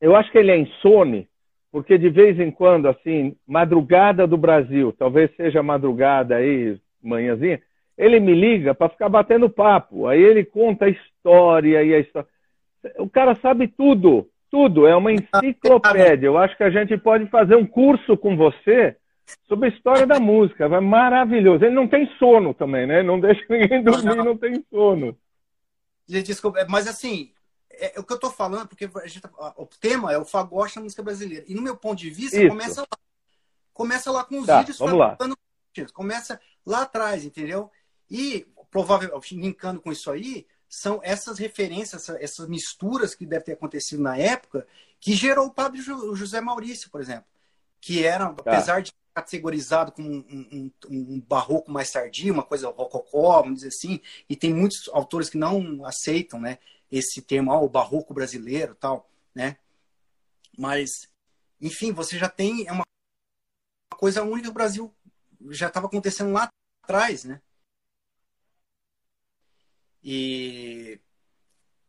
A: eu acho que ele é insone porque de vez em quando, assim, madrugada do Brasil, talvez seja madrugada aí, manhãzinha, ele me liga para ficar batendo papo. Aí ele conta a história e a história. O cara sabe tudo, tudo. É uma enciclopédia. Eu acho que a gente pode fazer um curso com você sobre a história da música. Vai maravilhoso. Ele não tem sono também, né? Não deixa ninguém dormir, não tem sono.
B: Desculpa, mas assim, é, é, o que eu estou falando, porque gente, tá, o tema é o fagote na música brasileira. E no meu ponto de vista, Isso. começa lá. Começa lá com os
A: tá,
B: vídeos
A: vamos lá.
B: Começa lá atrás, entendeu? E, provavelmente, linkando com isso aí, são essas referências, essas misturas que devem ter acontecido na época, que gerou o padre José Maurício, por exemplo. Que era, tá. apesar de categorizado como um, um, um, barroco mais tardio, uma coisa rococó, vamos dizer assim, e tem muitos autores que não aceitam, né? esse termo, ó, o barroco brasileiro tal, né? Mas, enfim, você já tem é uma coisa única do Brasil já estava acontecendo lá atrás, né? E,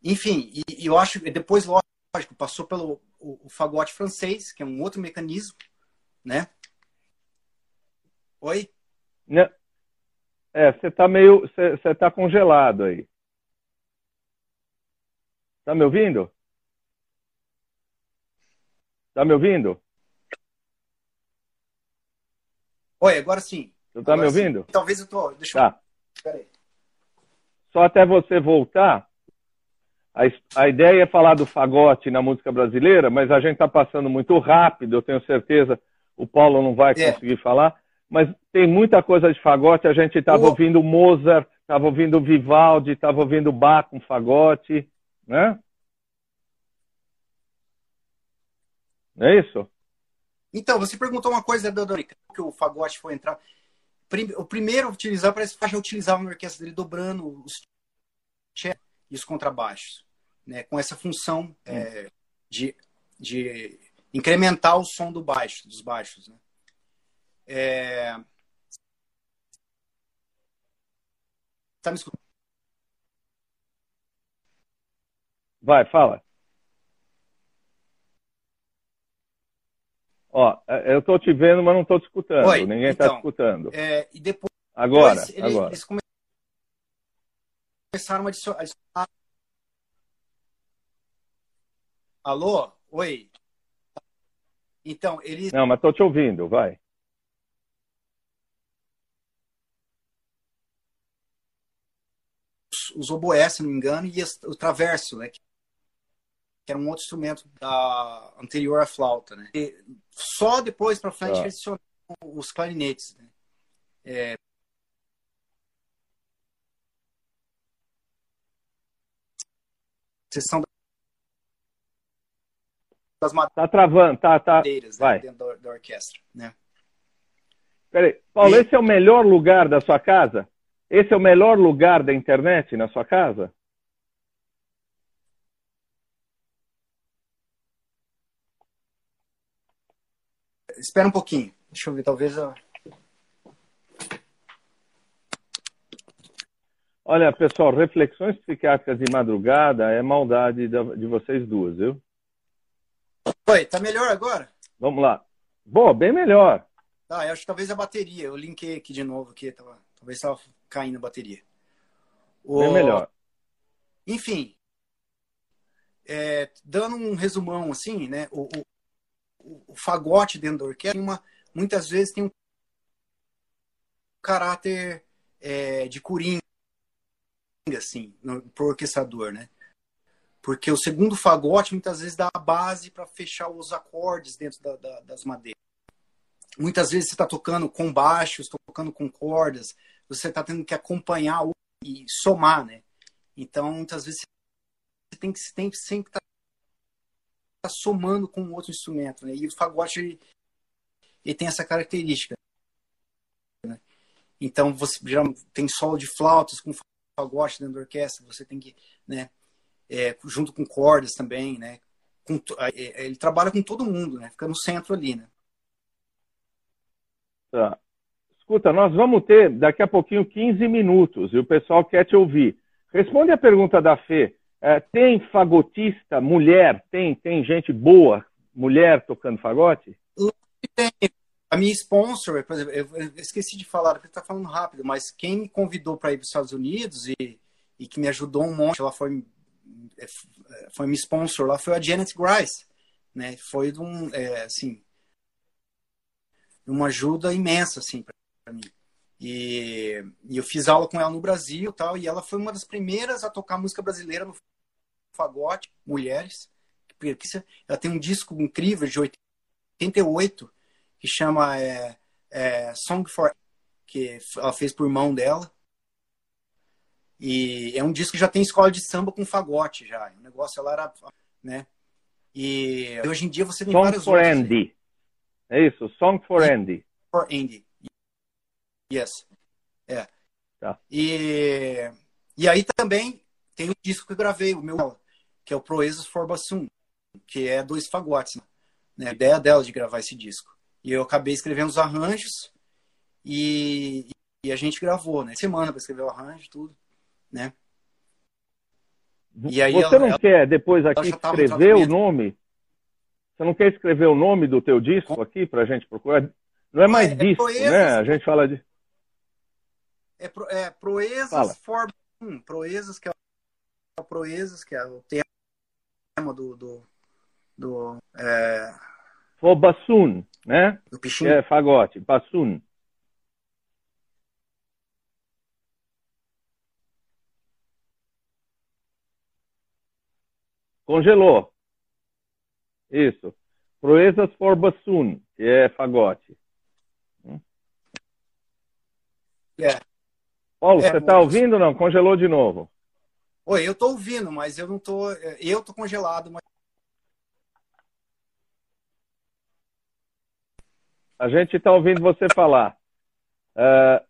B: enfim, e, e eu acho que depois, lógico, passou pelo o, o, fagote francês, que é um outro mecanismo, né? Oi?
A: Não. É, você está meio, você está congelado aí. Tá me ouvindo? Tá me ouvindo?
B: Oi, agora sim.
A: Você tá
B: agora
A: me ouvindo? Sim.
B: Talvez eu tô. Deixa
A: tá. eu. Peraí. Só até você voltar. A, a ideia é falar do fagote na música brasileira, mas a gente está passando muito rápido, eu tenho certeza o Paulo não vai é. conseguir falar. Mas tem muita coisa de fagote, a gente estava o... ouvindo Mozart, estava ouvindo Vivaldi, estava ouvindo Bach com fagote né? Não é isso?
B: Então, você perguntou uma coisa, Dodorica, que o fagote foi entrar. O primeiro a utilizar, parece que já utilizava na orquestra dele dobrando os e os contrabaixos, né, com essa função é, de, de incrementar o som do baixo, dos baixos. Né? É... Tá me escutando?
A: Vai, fala. Ó, é, eu estou te vendo, mas não estou te escutando. Oi, Ninguém está então, escutando.
B: É, e depois,
A: agora, eles, agora. Eles
B: começaram a adicionar. Alô? Oi? Então, eles.
A: Não, mas estou te ouvindo, vai.
B: Os oboés, se não me engano, e o traverso, né? Que era um outro instrumento da, anterior à flauta, né? E só depois para frente ah. adicionaram os clarinetes, né? É, sessão
A: das madeiras. Tá travando, tá, tá.
B: Né, Vai. dentro da, da, orquestra, né?
A: Peraí, Paulo, e... esse é o melhor lugar da sua casa? Esse é o melhor lugar da internet na sua casa?
B: Espera um pouquinho. Deixa eu ver, talvez eu...
A: Olha, pessoal, reflexões psiquiátricas de madrugada é maldade de vocês duas, viu?
B: Oi, tá melhor agora?
A: Vamos lá. Bom, bem melhor.
B: Tá, eu acho que talvez a bateria. Eu linkei aqui de novo, aqui, tava, talvez estava caindo a bateria.
A: O... Bem melhor.
B: Enfim, é, dando um resumão assim, né? O, o, o fagote dentro da orquestra uma, muitas vezes tem um caráter é, de coringa, assim, pro orquestrador, né? Porque o segundo fagote muitas vezes dá a base para fechar os acordes dentro da, da, das madeiras. Muitas vezes você está tocando com baixos, tocando com cordas, você está tendo que acompanhar e somar, né? Então, muitas vezes você tem que sempre estar tá, somando com outro instrumento, né? E o fagote ele, ele tem essa característica. Né? Então, você já tem solo de flautas com fagote dentro da orquestra, você tem que, né? é, junto com cordas também, né? Com, é, ele trabalha com todo mundo, né? Fica no centro ali, né?
A: Tá. Escuta, nós vamos ter daqui a pouquinho 15 minutos e o pessoal quer te ouvir. Responde a pergunta da Fê. É, tem fagotista, mulher? Tem, tem gente boa, mulher tocando fagote?
B: Tem. A minha sponsor, por exemplo, eu esqueci de falar, porque está falando rápido, mas quem me convidou para ir para os Estados Unidos e, e que me ajudou um monte, ela foi é, foi minha sponsor lá, foi a Janet Grice, né? Foi um, é, assim, uma ajuda imensa, assim, para mim. E, e, eu fiz aula com ela no Brasil tal, e ela foi uma das primeiras a tocar música brasileira no fagote, mulheres. Ela tem um disco incrível de 88 que chama é, é, Song for que ela fez por mão dela. E é um disco que já tem escola de samba com fagote já. O negócio ela era, né? E hoje em dia você tem
A: Song
B: várias
A: for outras. Andy. É isso, Song for Andy.
B: For Andy. Yes. É. Tá. E, e aí também tem o disco que eu gravei, o meu, que é o Proezas for Bassoon, que é dois fagotes. Né? A ideia dela de gravar esse disco. E eu acabei escrevendo os arranjos e, e a gente gravou, né? Semana para escrever o arranjo tudo né?
A: E aí Você ela, não quer depois aqui escrever o nome? Você não quer escrever o nome do teu disco aqui para a gente procurar? Não é mais é, disco, é né? A gente fala de...
B: É, pro, é Proezas for... Hum, Proezas, que é o Proezas, que é o tema do... do, do é...
A: For Bassoon, né? Do Pichinho. É fagote, Bassoon. Congelou. Isso. Proezas for bassoon, que é fagote.
B: É.
A: Paulo, é, você está ouvindo ou não? Congelou de novo.
B: Oi, eu estou ouvindo, mas eu não estou. Eu estou congelado, mas.
A: A gente está ouvindo você falar. Uh,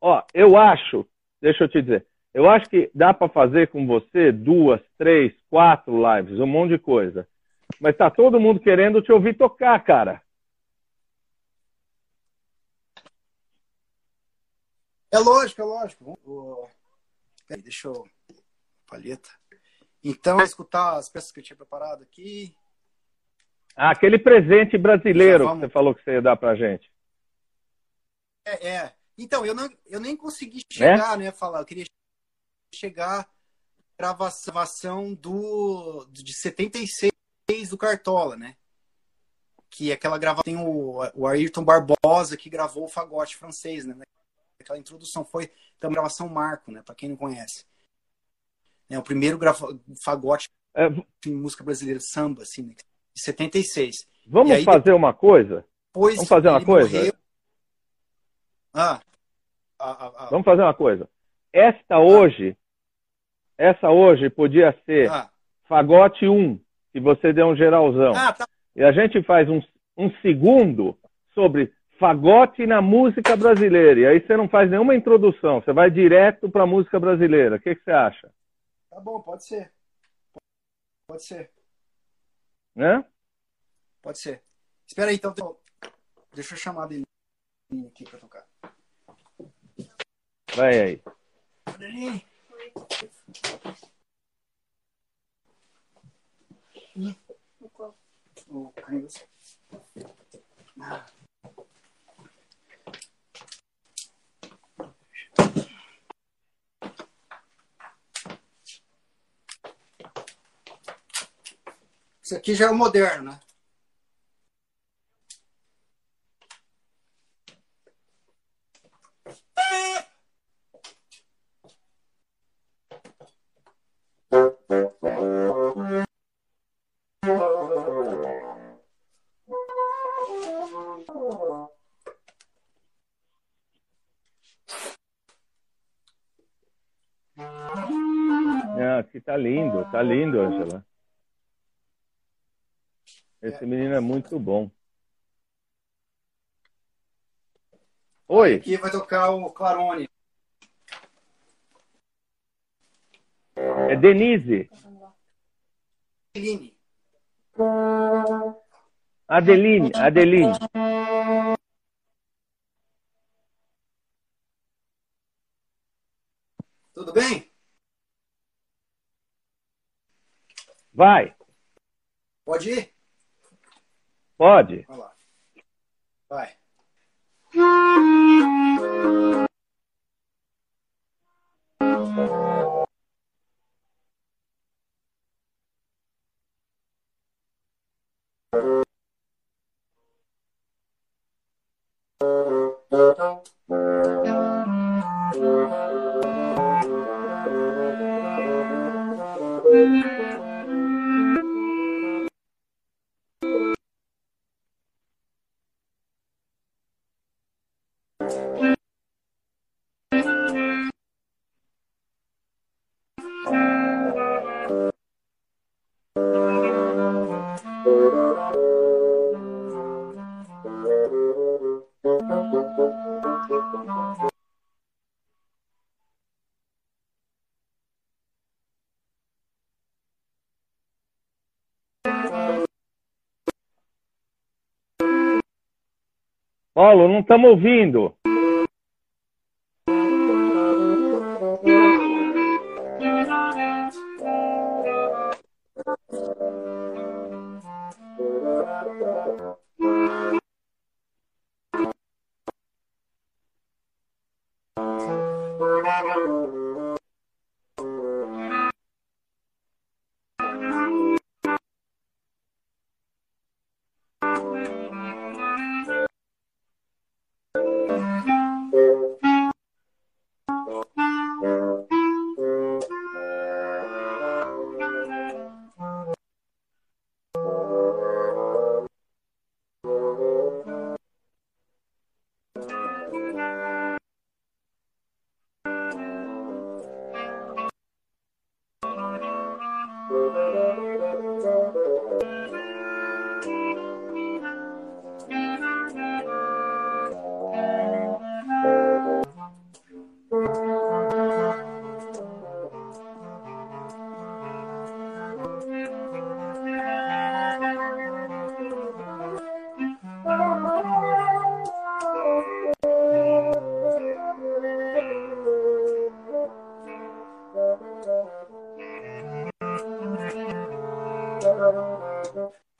A: ó, eu acho, deixa eu te dizer, Eu acho que dá para fazer com você duas, três, quatro lives, um monte de coisa. Mas tá todo mundo querendo te ouvir tocar, cara.
B: É lógico, é lógico. Peraí, deixa eu. Palheta. Então, escutar as peças que eu tinha preparado aqui.
A: Ah, aquele presente brasileiro que você falou que você ia dar pra gente.
B: É, é. Então, eu, não, eu nem consegui chegar, é? né? Falar, eu queria chegar gravação do de 76 do Cartola, né? Que é aquela gravação tem o, o Ayrton Barbosa que gravou o fagote francês, né? Aquela introdução foi também gravação marco, né? Para quem não conhece, é o primeiro grava, fagote é, em música brasileira samba, assim, né? de 76.
A: Vamos aí, fazer uma coisa. Vamos fazer uma coisa. Morreu...
B: Ah,
A: ah, ah, Vamos fazer uma coisa. Esta hoje essa hoje podia ser ah. Fagote 1, que você deu um geralzão. Ah, tá. E a gente faz um, um segundo sobre fagote na música brasileira. E aí você não faz nenhuma introdução, você vai direto para a música brasileira. O que, que, você acha?
B: Tá bom, pode ser. Pode ser.
A: Né?
B: Pode ser. Espera aí, então. Deixa eu chamar dele aqui para tocar.
A: Vai aí. O Carlos.
B: Isso aqui já é o moderno, né?
A: Tá lindo, tá lindo, Angela. Esse menino é muito bom. Oi.
B: Aqui vai tocar o Clarone.
A: É Denise.
B: Adeline.
A: Adeline, Adeline.
B: Tudo bem?
A: Vai.
B: Pode ir?
A: Pode.
B: Vai lá. Vai.
A: Paulo, não estamos ouvindo.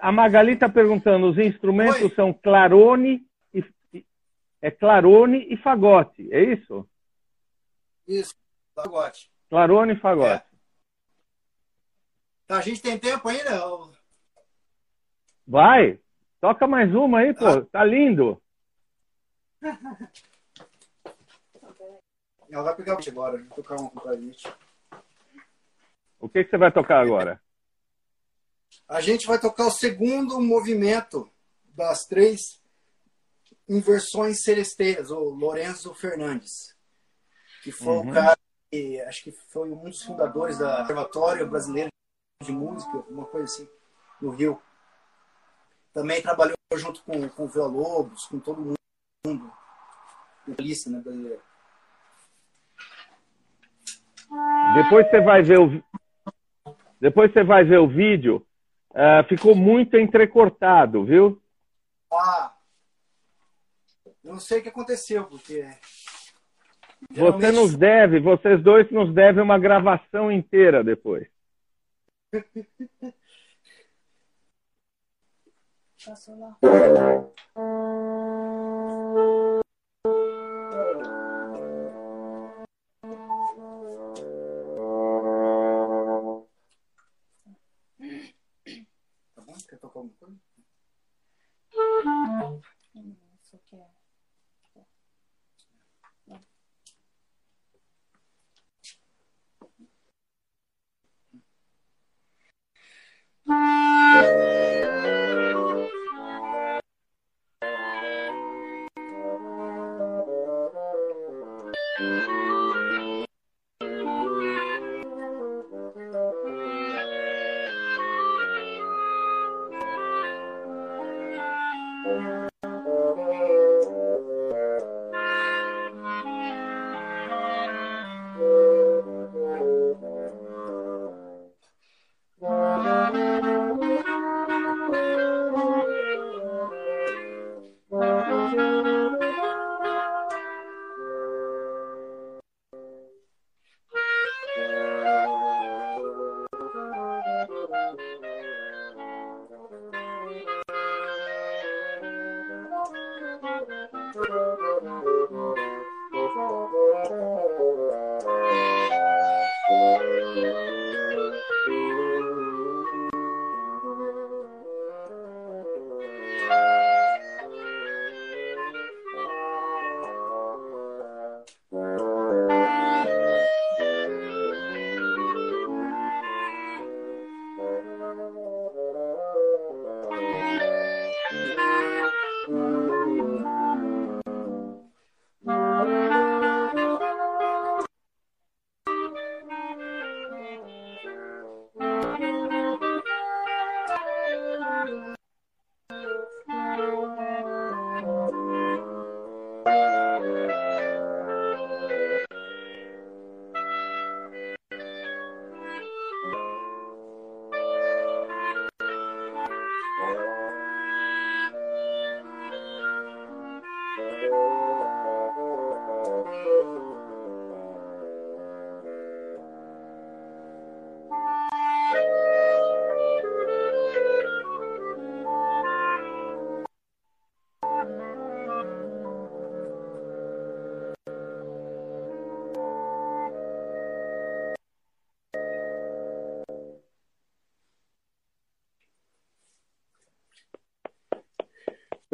A: a Magali está perguntando, os instrumentos Oi. são clarone e, é clarone e fagote, é isso?
B: Isso, fagote.
A: Clarone e fagote. É.
B: Tá, a gente tem tempo ainda?
A: Vai, toca mais uma aí, pô, ah. tá lindo.
B: Ela vai pegar agora, vou tocar uma pra gente.
A: O que, que você vai tocar agora?
B: A gente vai tocar o segundo movimento das três inversões celesteiras, o Lorenzo Fernandes, que foi uhum. o cara que acho que foi um dos fundadores da Observatório Brasileiro de Música, uma coisa assim, no Rio. Também trabalhou junto com, com o Vila Lobos, com todo mundo, lista né, brasileiro.
A: Depois você vai ver o depois você vai ver o vídeo uh, ficou muito entrecortado, viu?
B: Ah, não sei o que aconteceu, porque.
A: Geralmente... Você nos deve, vocês dois nos devem uma gravação inteira depois. Passou lá. alguma coisa? Não, não, não, não, não, não,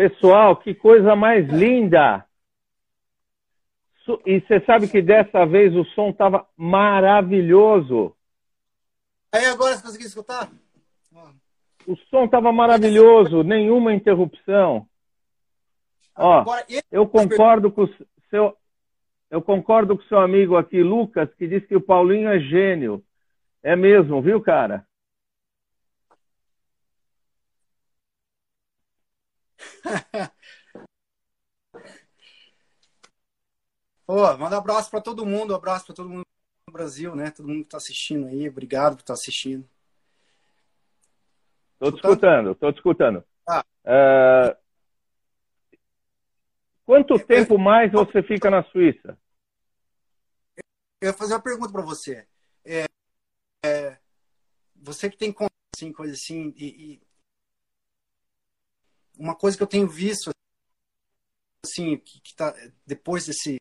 A: Pessoal, que coisa mais linda! E você sabe que dessa vez o som estava maravilhoso.
B: Aí agora você conseguiu escutar?
A: O som estava maravilhoso, nenhuma interrupção. Ó, eu concordo com o seu, eu concordo com o seu amigo aqui, Lucas, que diz que o Paulinho é gênio. É mesmo, viu, cara?
B: Pô, manda um abraço para todo mundo, um abraço para todo mundo no Brasil, né? Todo mundo que está assistindo aí, obrigado por estar tá assistindo.
A: Estou te escutando, estou te escutando.
B: Ah.
A: Uh, quanto tempo mais você fica na Suíça?
B: Eu ia fazer uma pergunta para você. É, é, você que tem assim, coisa assim, e, e, uma coisa que eu tenho visto assim, que, que tá depois desse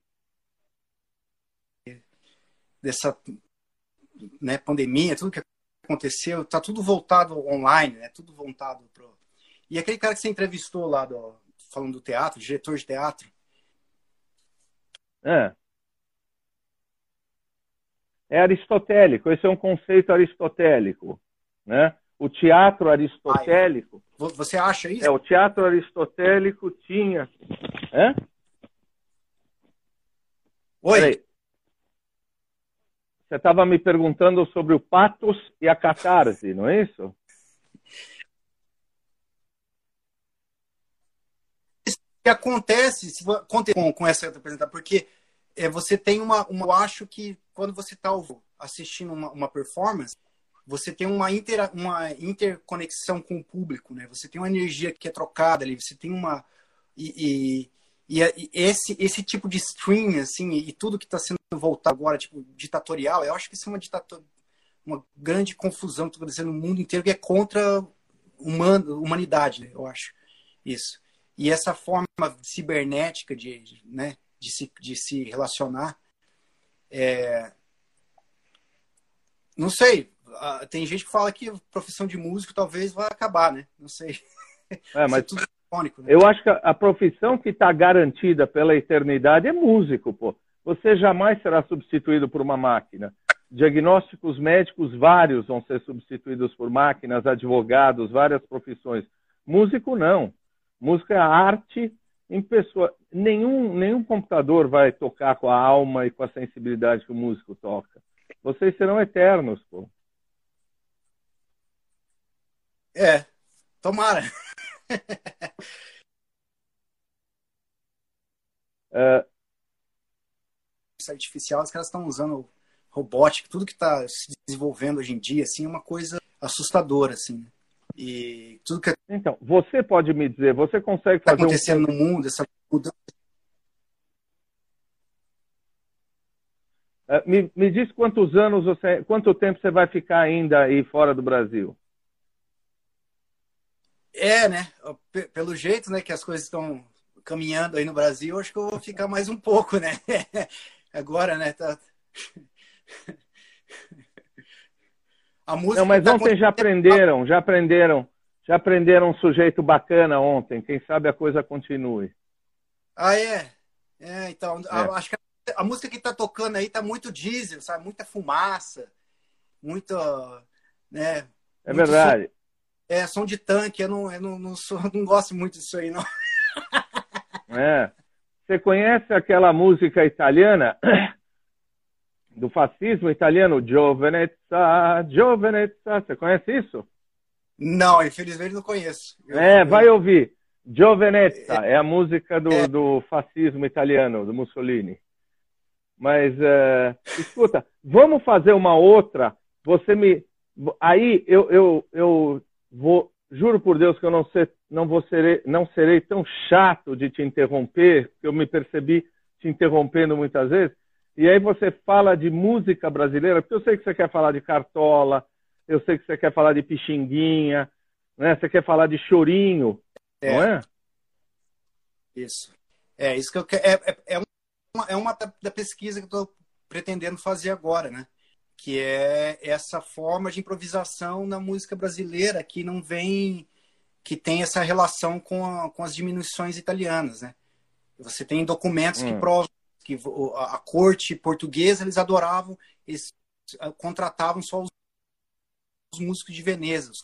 B: dessa né, pandemia, tudo que aconteceu, tá tudo voltado online, né? Tudo voltado pro. E aquele cara que você entrevistou lá, do, falando do teatro, diretor de teatro.
A: É. É aristotélico, esse é um conceito aristotélico, né? O teatro aristotélico.
B: Ah. Você acha isso?
A: É, o teatro aristotélico tinha.
B: Oi. Peraí.
A: Você estava me perguntando sobre o patos e a catarse, não é isso?
B: Que acontece se, com, com essa apresentação? Porque é, você tem uma, uma. Eu acho que quando você está assistindo uma, uma, performance, você tem uma, inter, uma interconexão com o público, né? Você tem uma energia que é trocada ali, você tem uma. E, e, e, e esse, esse tipo de stream, assim, e tudo que está sendo voltado agora, tipo, ditatorial, eu acho que isso é uma ditator, uma grande confusão que está acontecendo no mundo inteiro que é contra human, humanidade, né? eu acho. Isso. E essa forma cibernética de, né, de, se, de se relacionar, é... não sei, tem gente que fala que a profissão de músico talvez vai acabar, né? Não sei.
A: É, mas tudo né? Eu acho que a, profissão que está garantida pela eternidade é músico, pô. Você jamais será substituído por uma máquina. Diagnósticos médicos vários vão ser substituídos por máquinas, advogados, várias profissões. Músico não. Música é arte em pessoa. Nenhum, nenhum computador vai tocar com a alma e com a sensibilidade que o músico toca. Vocês serão eternos, pô.
B: É, tomara.
A: uh,
B: artificial, os caras estão usando robótica, tudo que está se desenvolvendo hoje em dia, assim, é uma coisa assustadora, assim. E tudo que
A: então você pode me dizer, você consegue tá fazer
B: tá acontecendo um... no mundo essa mudança
A: Uh, me, me diz quantos anos você, quanto tempo você vai ficar ainda aí fora do Brasil?
B: É, né? Pelo jeito, né, que as coisas estão caminhando aí no Brasil, acho que eu vou ficar mais um pouco, né? Agora, né? Tá...
A: A música. Não, mas tá ontem já aprenderam, já aprenderam, já aprenderam um sujeito bacana ontem. Quem sabe a coisa continue.
B: Ah, é? É, então, é. A, acho que a, a, música que tá tocando aí tá muito diesel, sabe? Muita fumaça, muito, né?
A: É verdade. Som
B: é, som de tanque, eu não, eu não, não, sou, não gosto muito disso aí, não.
A: É. Você conhece aquela música italiana do fascismo italiano, Giovenezza, Giovenezza, você conhece isso?
B: Não, infelizmente não conheço.
A: Eu, é, vai eu... ouvir. Giovenezza é, é a música do, é... do fascismo italiano, do Mussolini. Mas, uh, escuta, vamos fazer uma outra. Você me. Aí eu, eu, eu vou, juro por Deus que eu não, ser, não, vou serei, não serei tão chato de te interromper, que eu me percebi te interrompendo muitas vezes. E aí você fala de música brasileira, porque eu sei que você quer falar de cartola, eu sei que você quer falar de pixinguinha, né? Você quer falar de chorinho, é. não é?
B: Isso. É isso que eu quero. É, é, é uma, é uma da pesquisa que eu estou pretendendo fazer agora, né? Que é essa forma de improvisação na música brasileira que não vem que tem essa relação com, a, com as diminuições italianas, né? Você tem documentos hum. que provam que a, a, corte portuguesa eles adoravam, eles contratavam só os, os músicos de Veneza, os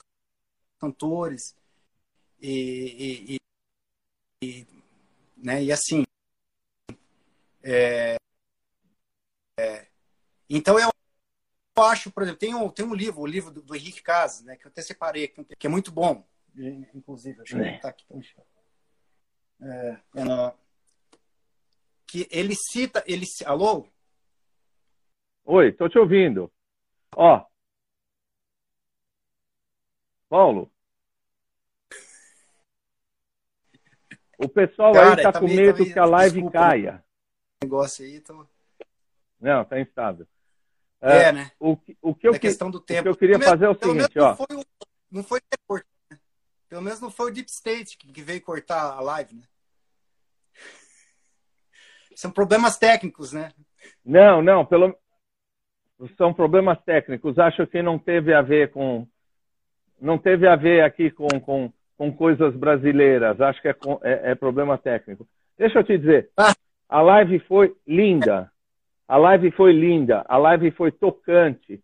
B: cantores e, e, e, né? E assim, é, é, então eu acho, por exemplo, tem um, tem um livro, o livro do, do Henrique Casas, né, que eu até separei, que é muito bom, inclusive, acho que ele está aqui. É, é, que ele cita, ele, alô?
A: Oi, estou te ouvindo. Ó, Paulo, o pessoal Cara, aí está tá com medo tá que a live desculpa, caia.
B: Negócio aí, tô...
A: Não, está instável.
B: É, é, né?
A: O, o, que eu, questão do tempo. o que eu queria fazer é o seguinte, ó. Não foi,
B: não foi né? Pelo menos não foi o Deep State que veio cortar a live, né? São problemas técnicos, né?
A: Não, não, pelo... são problemas técnicos. Acho que não teve a ver com. Não teve a ver aqui com, com, com coisas brasileiras. Acho que é, é, é problema técnico. Deixa eu te dizer. Ah. A live foi linda. A live foi linda. A live foi tocante.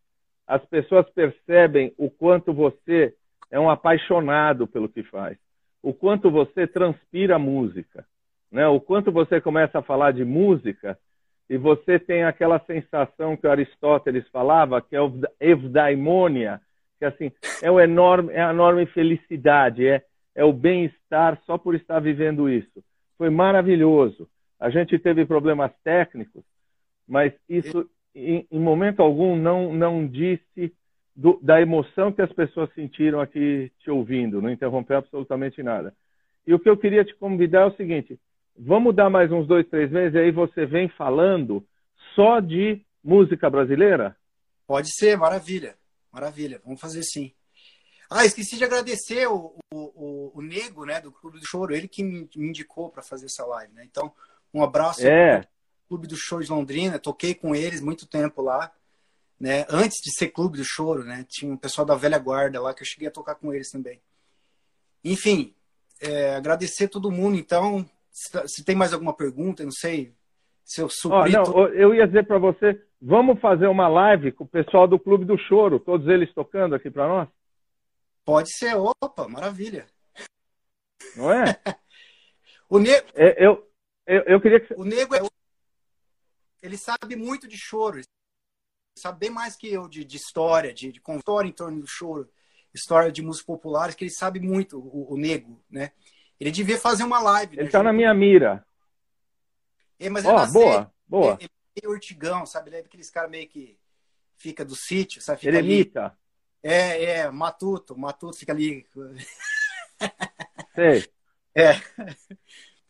A: As pessoas percebem o quanto você é um apaixonado pelo que faz. O quanto você transpira música né? O quanto você começa a falar de música e você tem aquela sensação que Aristóteles falava, que é o evdaimonia, que assim é o enorme, é a enorme felicidade, é é o bem-estar só por estar vivendo isso. Foi maravilhoso. A gente teve problemas técnicos, mas isso em, em momento algum não não disse do, da emoção que as pessoas sentiram aqui te ouvindo, não interrompeu absolutamente nada. E o que eu queria te convidar é o seguinte: Vamos dar mais uns dois, três meses e aí você vem falando só de música brasileira?
B: Pode ser, maravilha. Maravilha, vamos fazer sim. Ah, esqueci de agradecer o, o, o, Nego, né, do Clube do Choro, ele que me, me indicou para fazer essa live, né? Então, um abraço
A: é.
B: Clube do Choro de Londrina, toquei com eles muito tempo lá, né? Antes de ser Clube do Choro, né? Tinha um pessoal da velha guarda lá que eu cheguei a tocar com eles também. Enfim, é, agradecer todo mundo, então, se, tem mais alguma pergunta, não sei. Se eu supri...
A: oh, não, eu ia dizer para você, vamos fazer uma live com o pessoal do Clube do Choro, todos eles tocando aqui para nós?
B: Pode ser, opa, maravilha.
A: Não é?
B: o nego.
A: É, eu, eu, eu, queria que.
B: O nego é. Ele sabe muito de choro. Sabe bem mais que eu de, de história, de, de história em torno do choro, história de músicas populares, que ele sabe muito, o, o nego, né? Ele devia fazer uma live.
A: Né, ele tá na minha mira.
B: É, mas oh,
A: ele boa, boa.
B: Ele, ele é urtigão, sabe? Ele é aqueles caras meio que fica do sítio, sabe?
A: Fica Eremita.
B: Ali. É, é, matuto, matuto fica ali.
A: Sei.
B: É.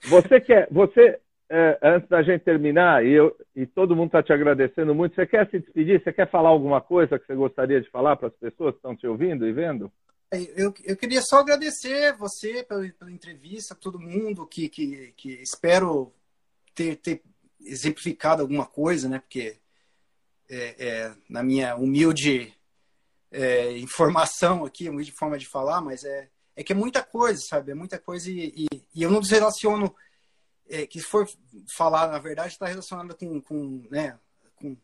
A: Você quer, você, é, antes da gente terminar, e, eu, e todo mundo está te agradecendo muito, você quer se despedir? Você quer falar alguma coisa que você gostaria de falar para as pessoas que estão te ouvindo e vendo?
B: Eu, eu queria só agradecer você pela, pela entrevista, todo mundo que, que, que espero ter, ter exemplificado alguma coisa, né? Porque é, é, na minha humilde é, informação aqui, humilde forma de falar, mas é, é que é muita coisa, sabe? É muita coisa e, e, e eu não desrelaciono é, que for falar, na verdade, está relacionado com, com, né, com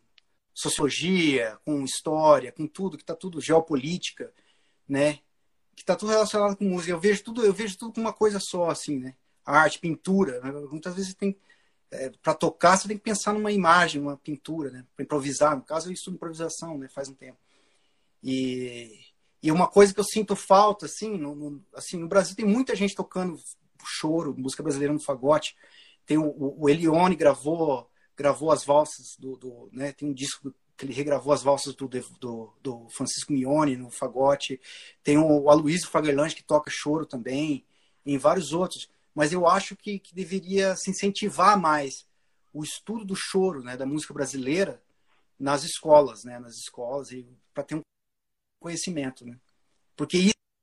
B: sociologia, com história, com tudo, que está tudo geopolítica, né? que está tudo relacionado com música. Eu vejo tudo, eu vejo tudo com uma coisa só, assim, né? Arte, pintura. Né? Muitas vezes tem é, para tocar você tem que pensar numa imagem, uma pintura, né? Para improvisar. No caso eu estudo improvisação, né? Faz um tempo. E, e uma coisa que eu sinto falta, assim, no, no, assim, no Brasil tem muita gente tocando choro, música brasileira no fagote. Tem o, o Elione gravou gravou as valsas do, do né? Tem um disco que ele regravou as valsas do, do, do Francisco Mione no fagote. Tem o Aloysio Fagerlange, que toca choro também, e em vários outros. Mas eu acho que, que deveria se incentivar mais o estudo do choro, né, da música brasileira, nas escolas, né, nas escolas, para ter um conhecimento. Né? Porque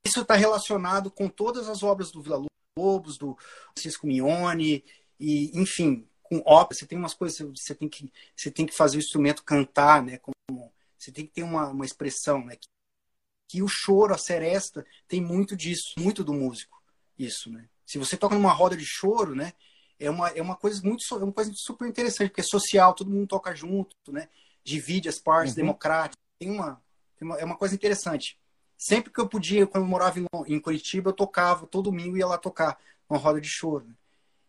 B: isso está relacionado com todas as obras do Vila Lobos, do Francisco Mione, e, enfim, com ópera, você tem umas coisas, você tem que, você tem que fazer o instrumento cantar, né? Como, você tem que ter uma, uma expressão, né? que o choro, a seresta, tem muito disso, muito do músico, isso, né? Se você toca numa roda de choro, né? É uma, é uma coisa muito é uma coisa super interessante, porque é social, todo mundo toca junto, né? Divide as partes, uhum. democrático. Tem uma, tem uma, é uma coisa interessante. Sempre que eu podia, quando eu morava em, em Curitiba, eu tocava, todo domingo ia lá tocar uma roda de choro. Né?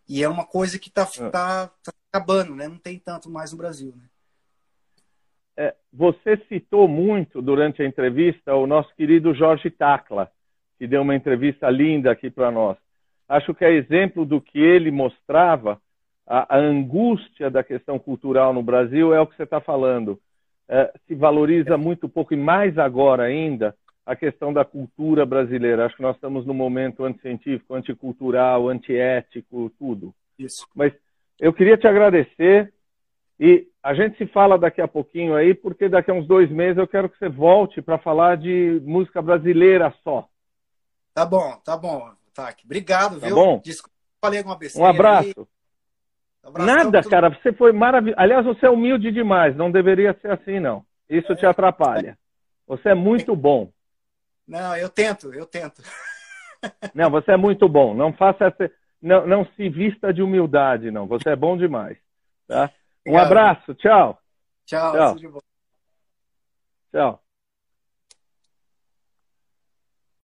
B: E é uma coisa que está é. tá, tá acabando, né? Não tem tanto mais no Brasil, né?
A: É, você citou muito durante a entrevista o nosso querido Jorge Tacla, que deu uma entrevista linda aqui para nós. Acho que é exemplo do que ele mostrava, a, a angústia da questão cultural no Brasil é o que você está falando. É, se valoriza muito pouco, e mais agora ainda, a questão da cultura brasileira. Acho que nós estamos num momento anticientífico, anticultural, antiético, tudo.
B: Isso.
A: Mas eu queria te agradecer e a gente se fala daqui a pouquinho aí, porque daqui a uns dois meses eu quero que você volte para falar de música brasileira só.
B: Tá bom, tá bom, Tac. Obrigado,
A: tá viu? Bom?
B: Desculpa, falei alguma besteira.
A: Um abraço. Nada, tudo... cara, você foi maravilhoso. Aliás, você é humilde demais, não deveria ser assim, não. Isso é, te atrapalha. Você é muito bom.
B: Não, eu tento, eu tento.
A: Não, você é muito bom. Não faça essa... não, não se vista de humildade, não. Você é bom demais. Tá? Um abraço, tchau.
B: Tchau. Tchau. tchau.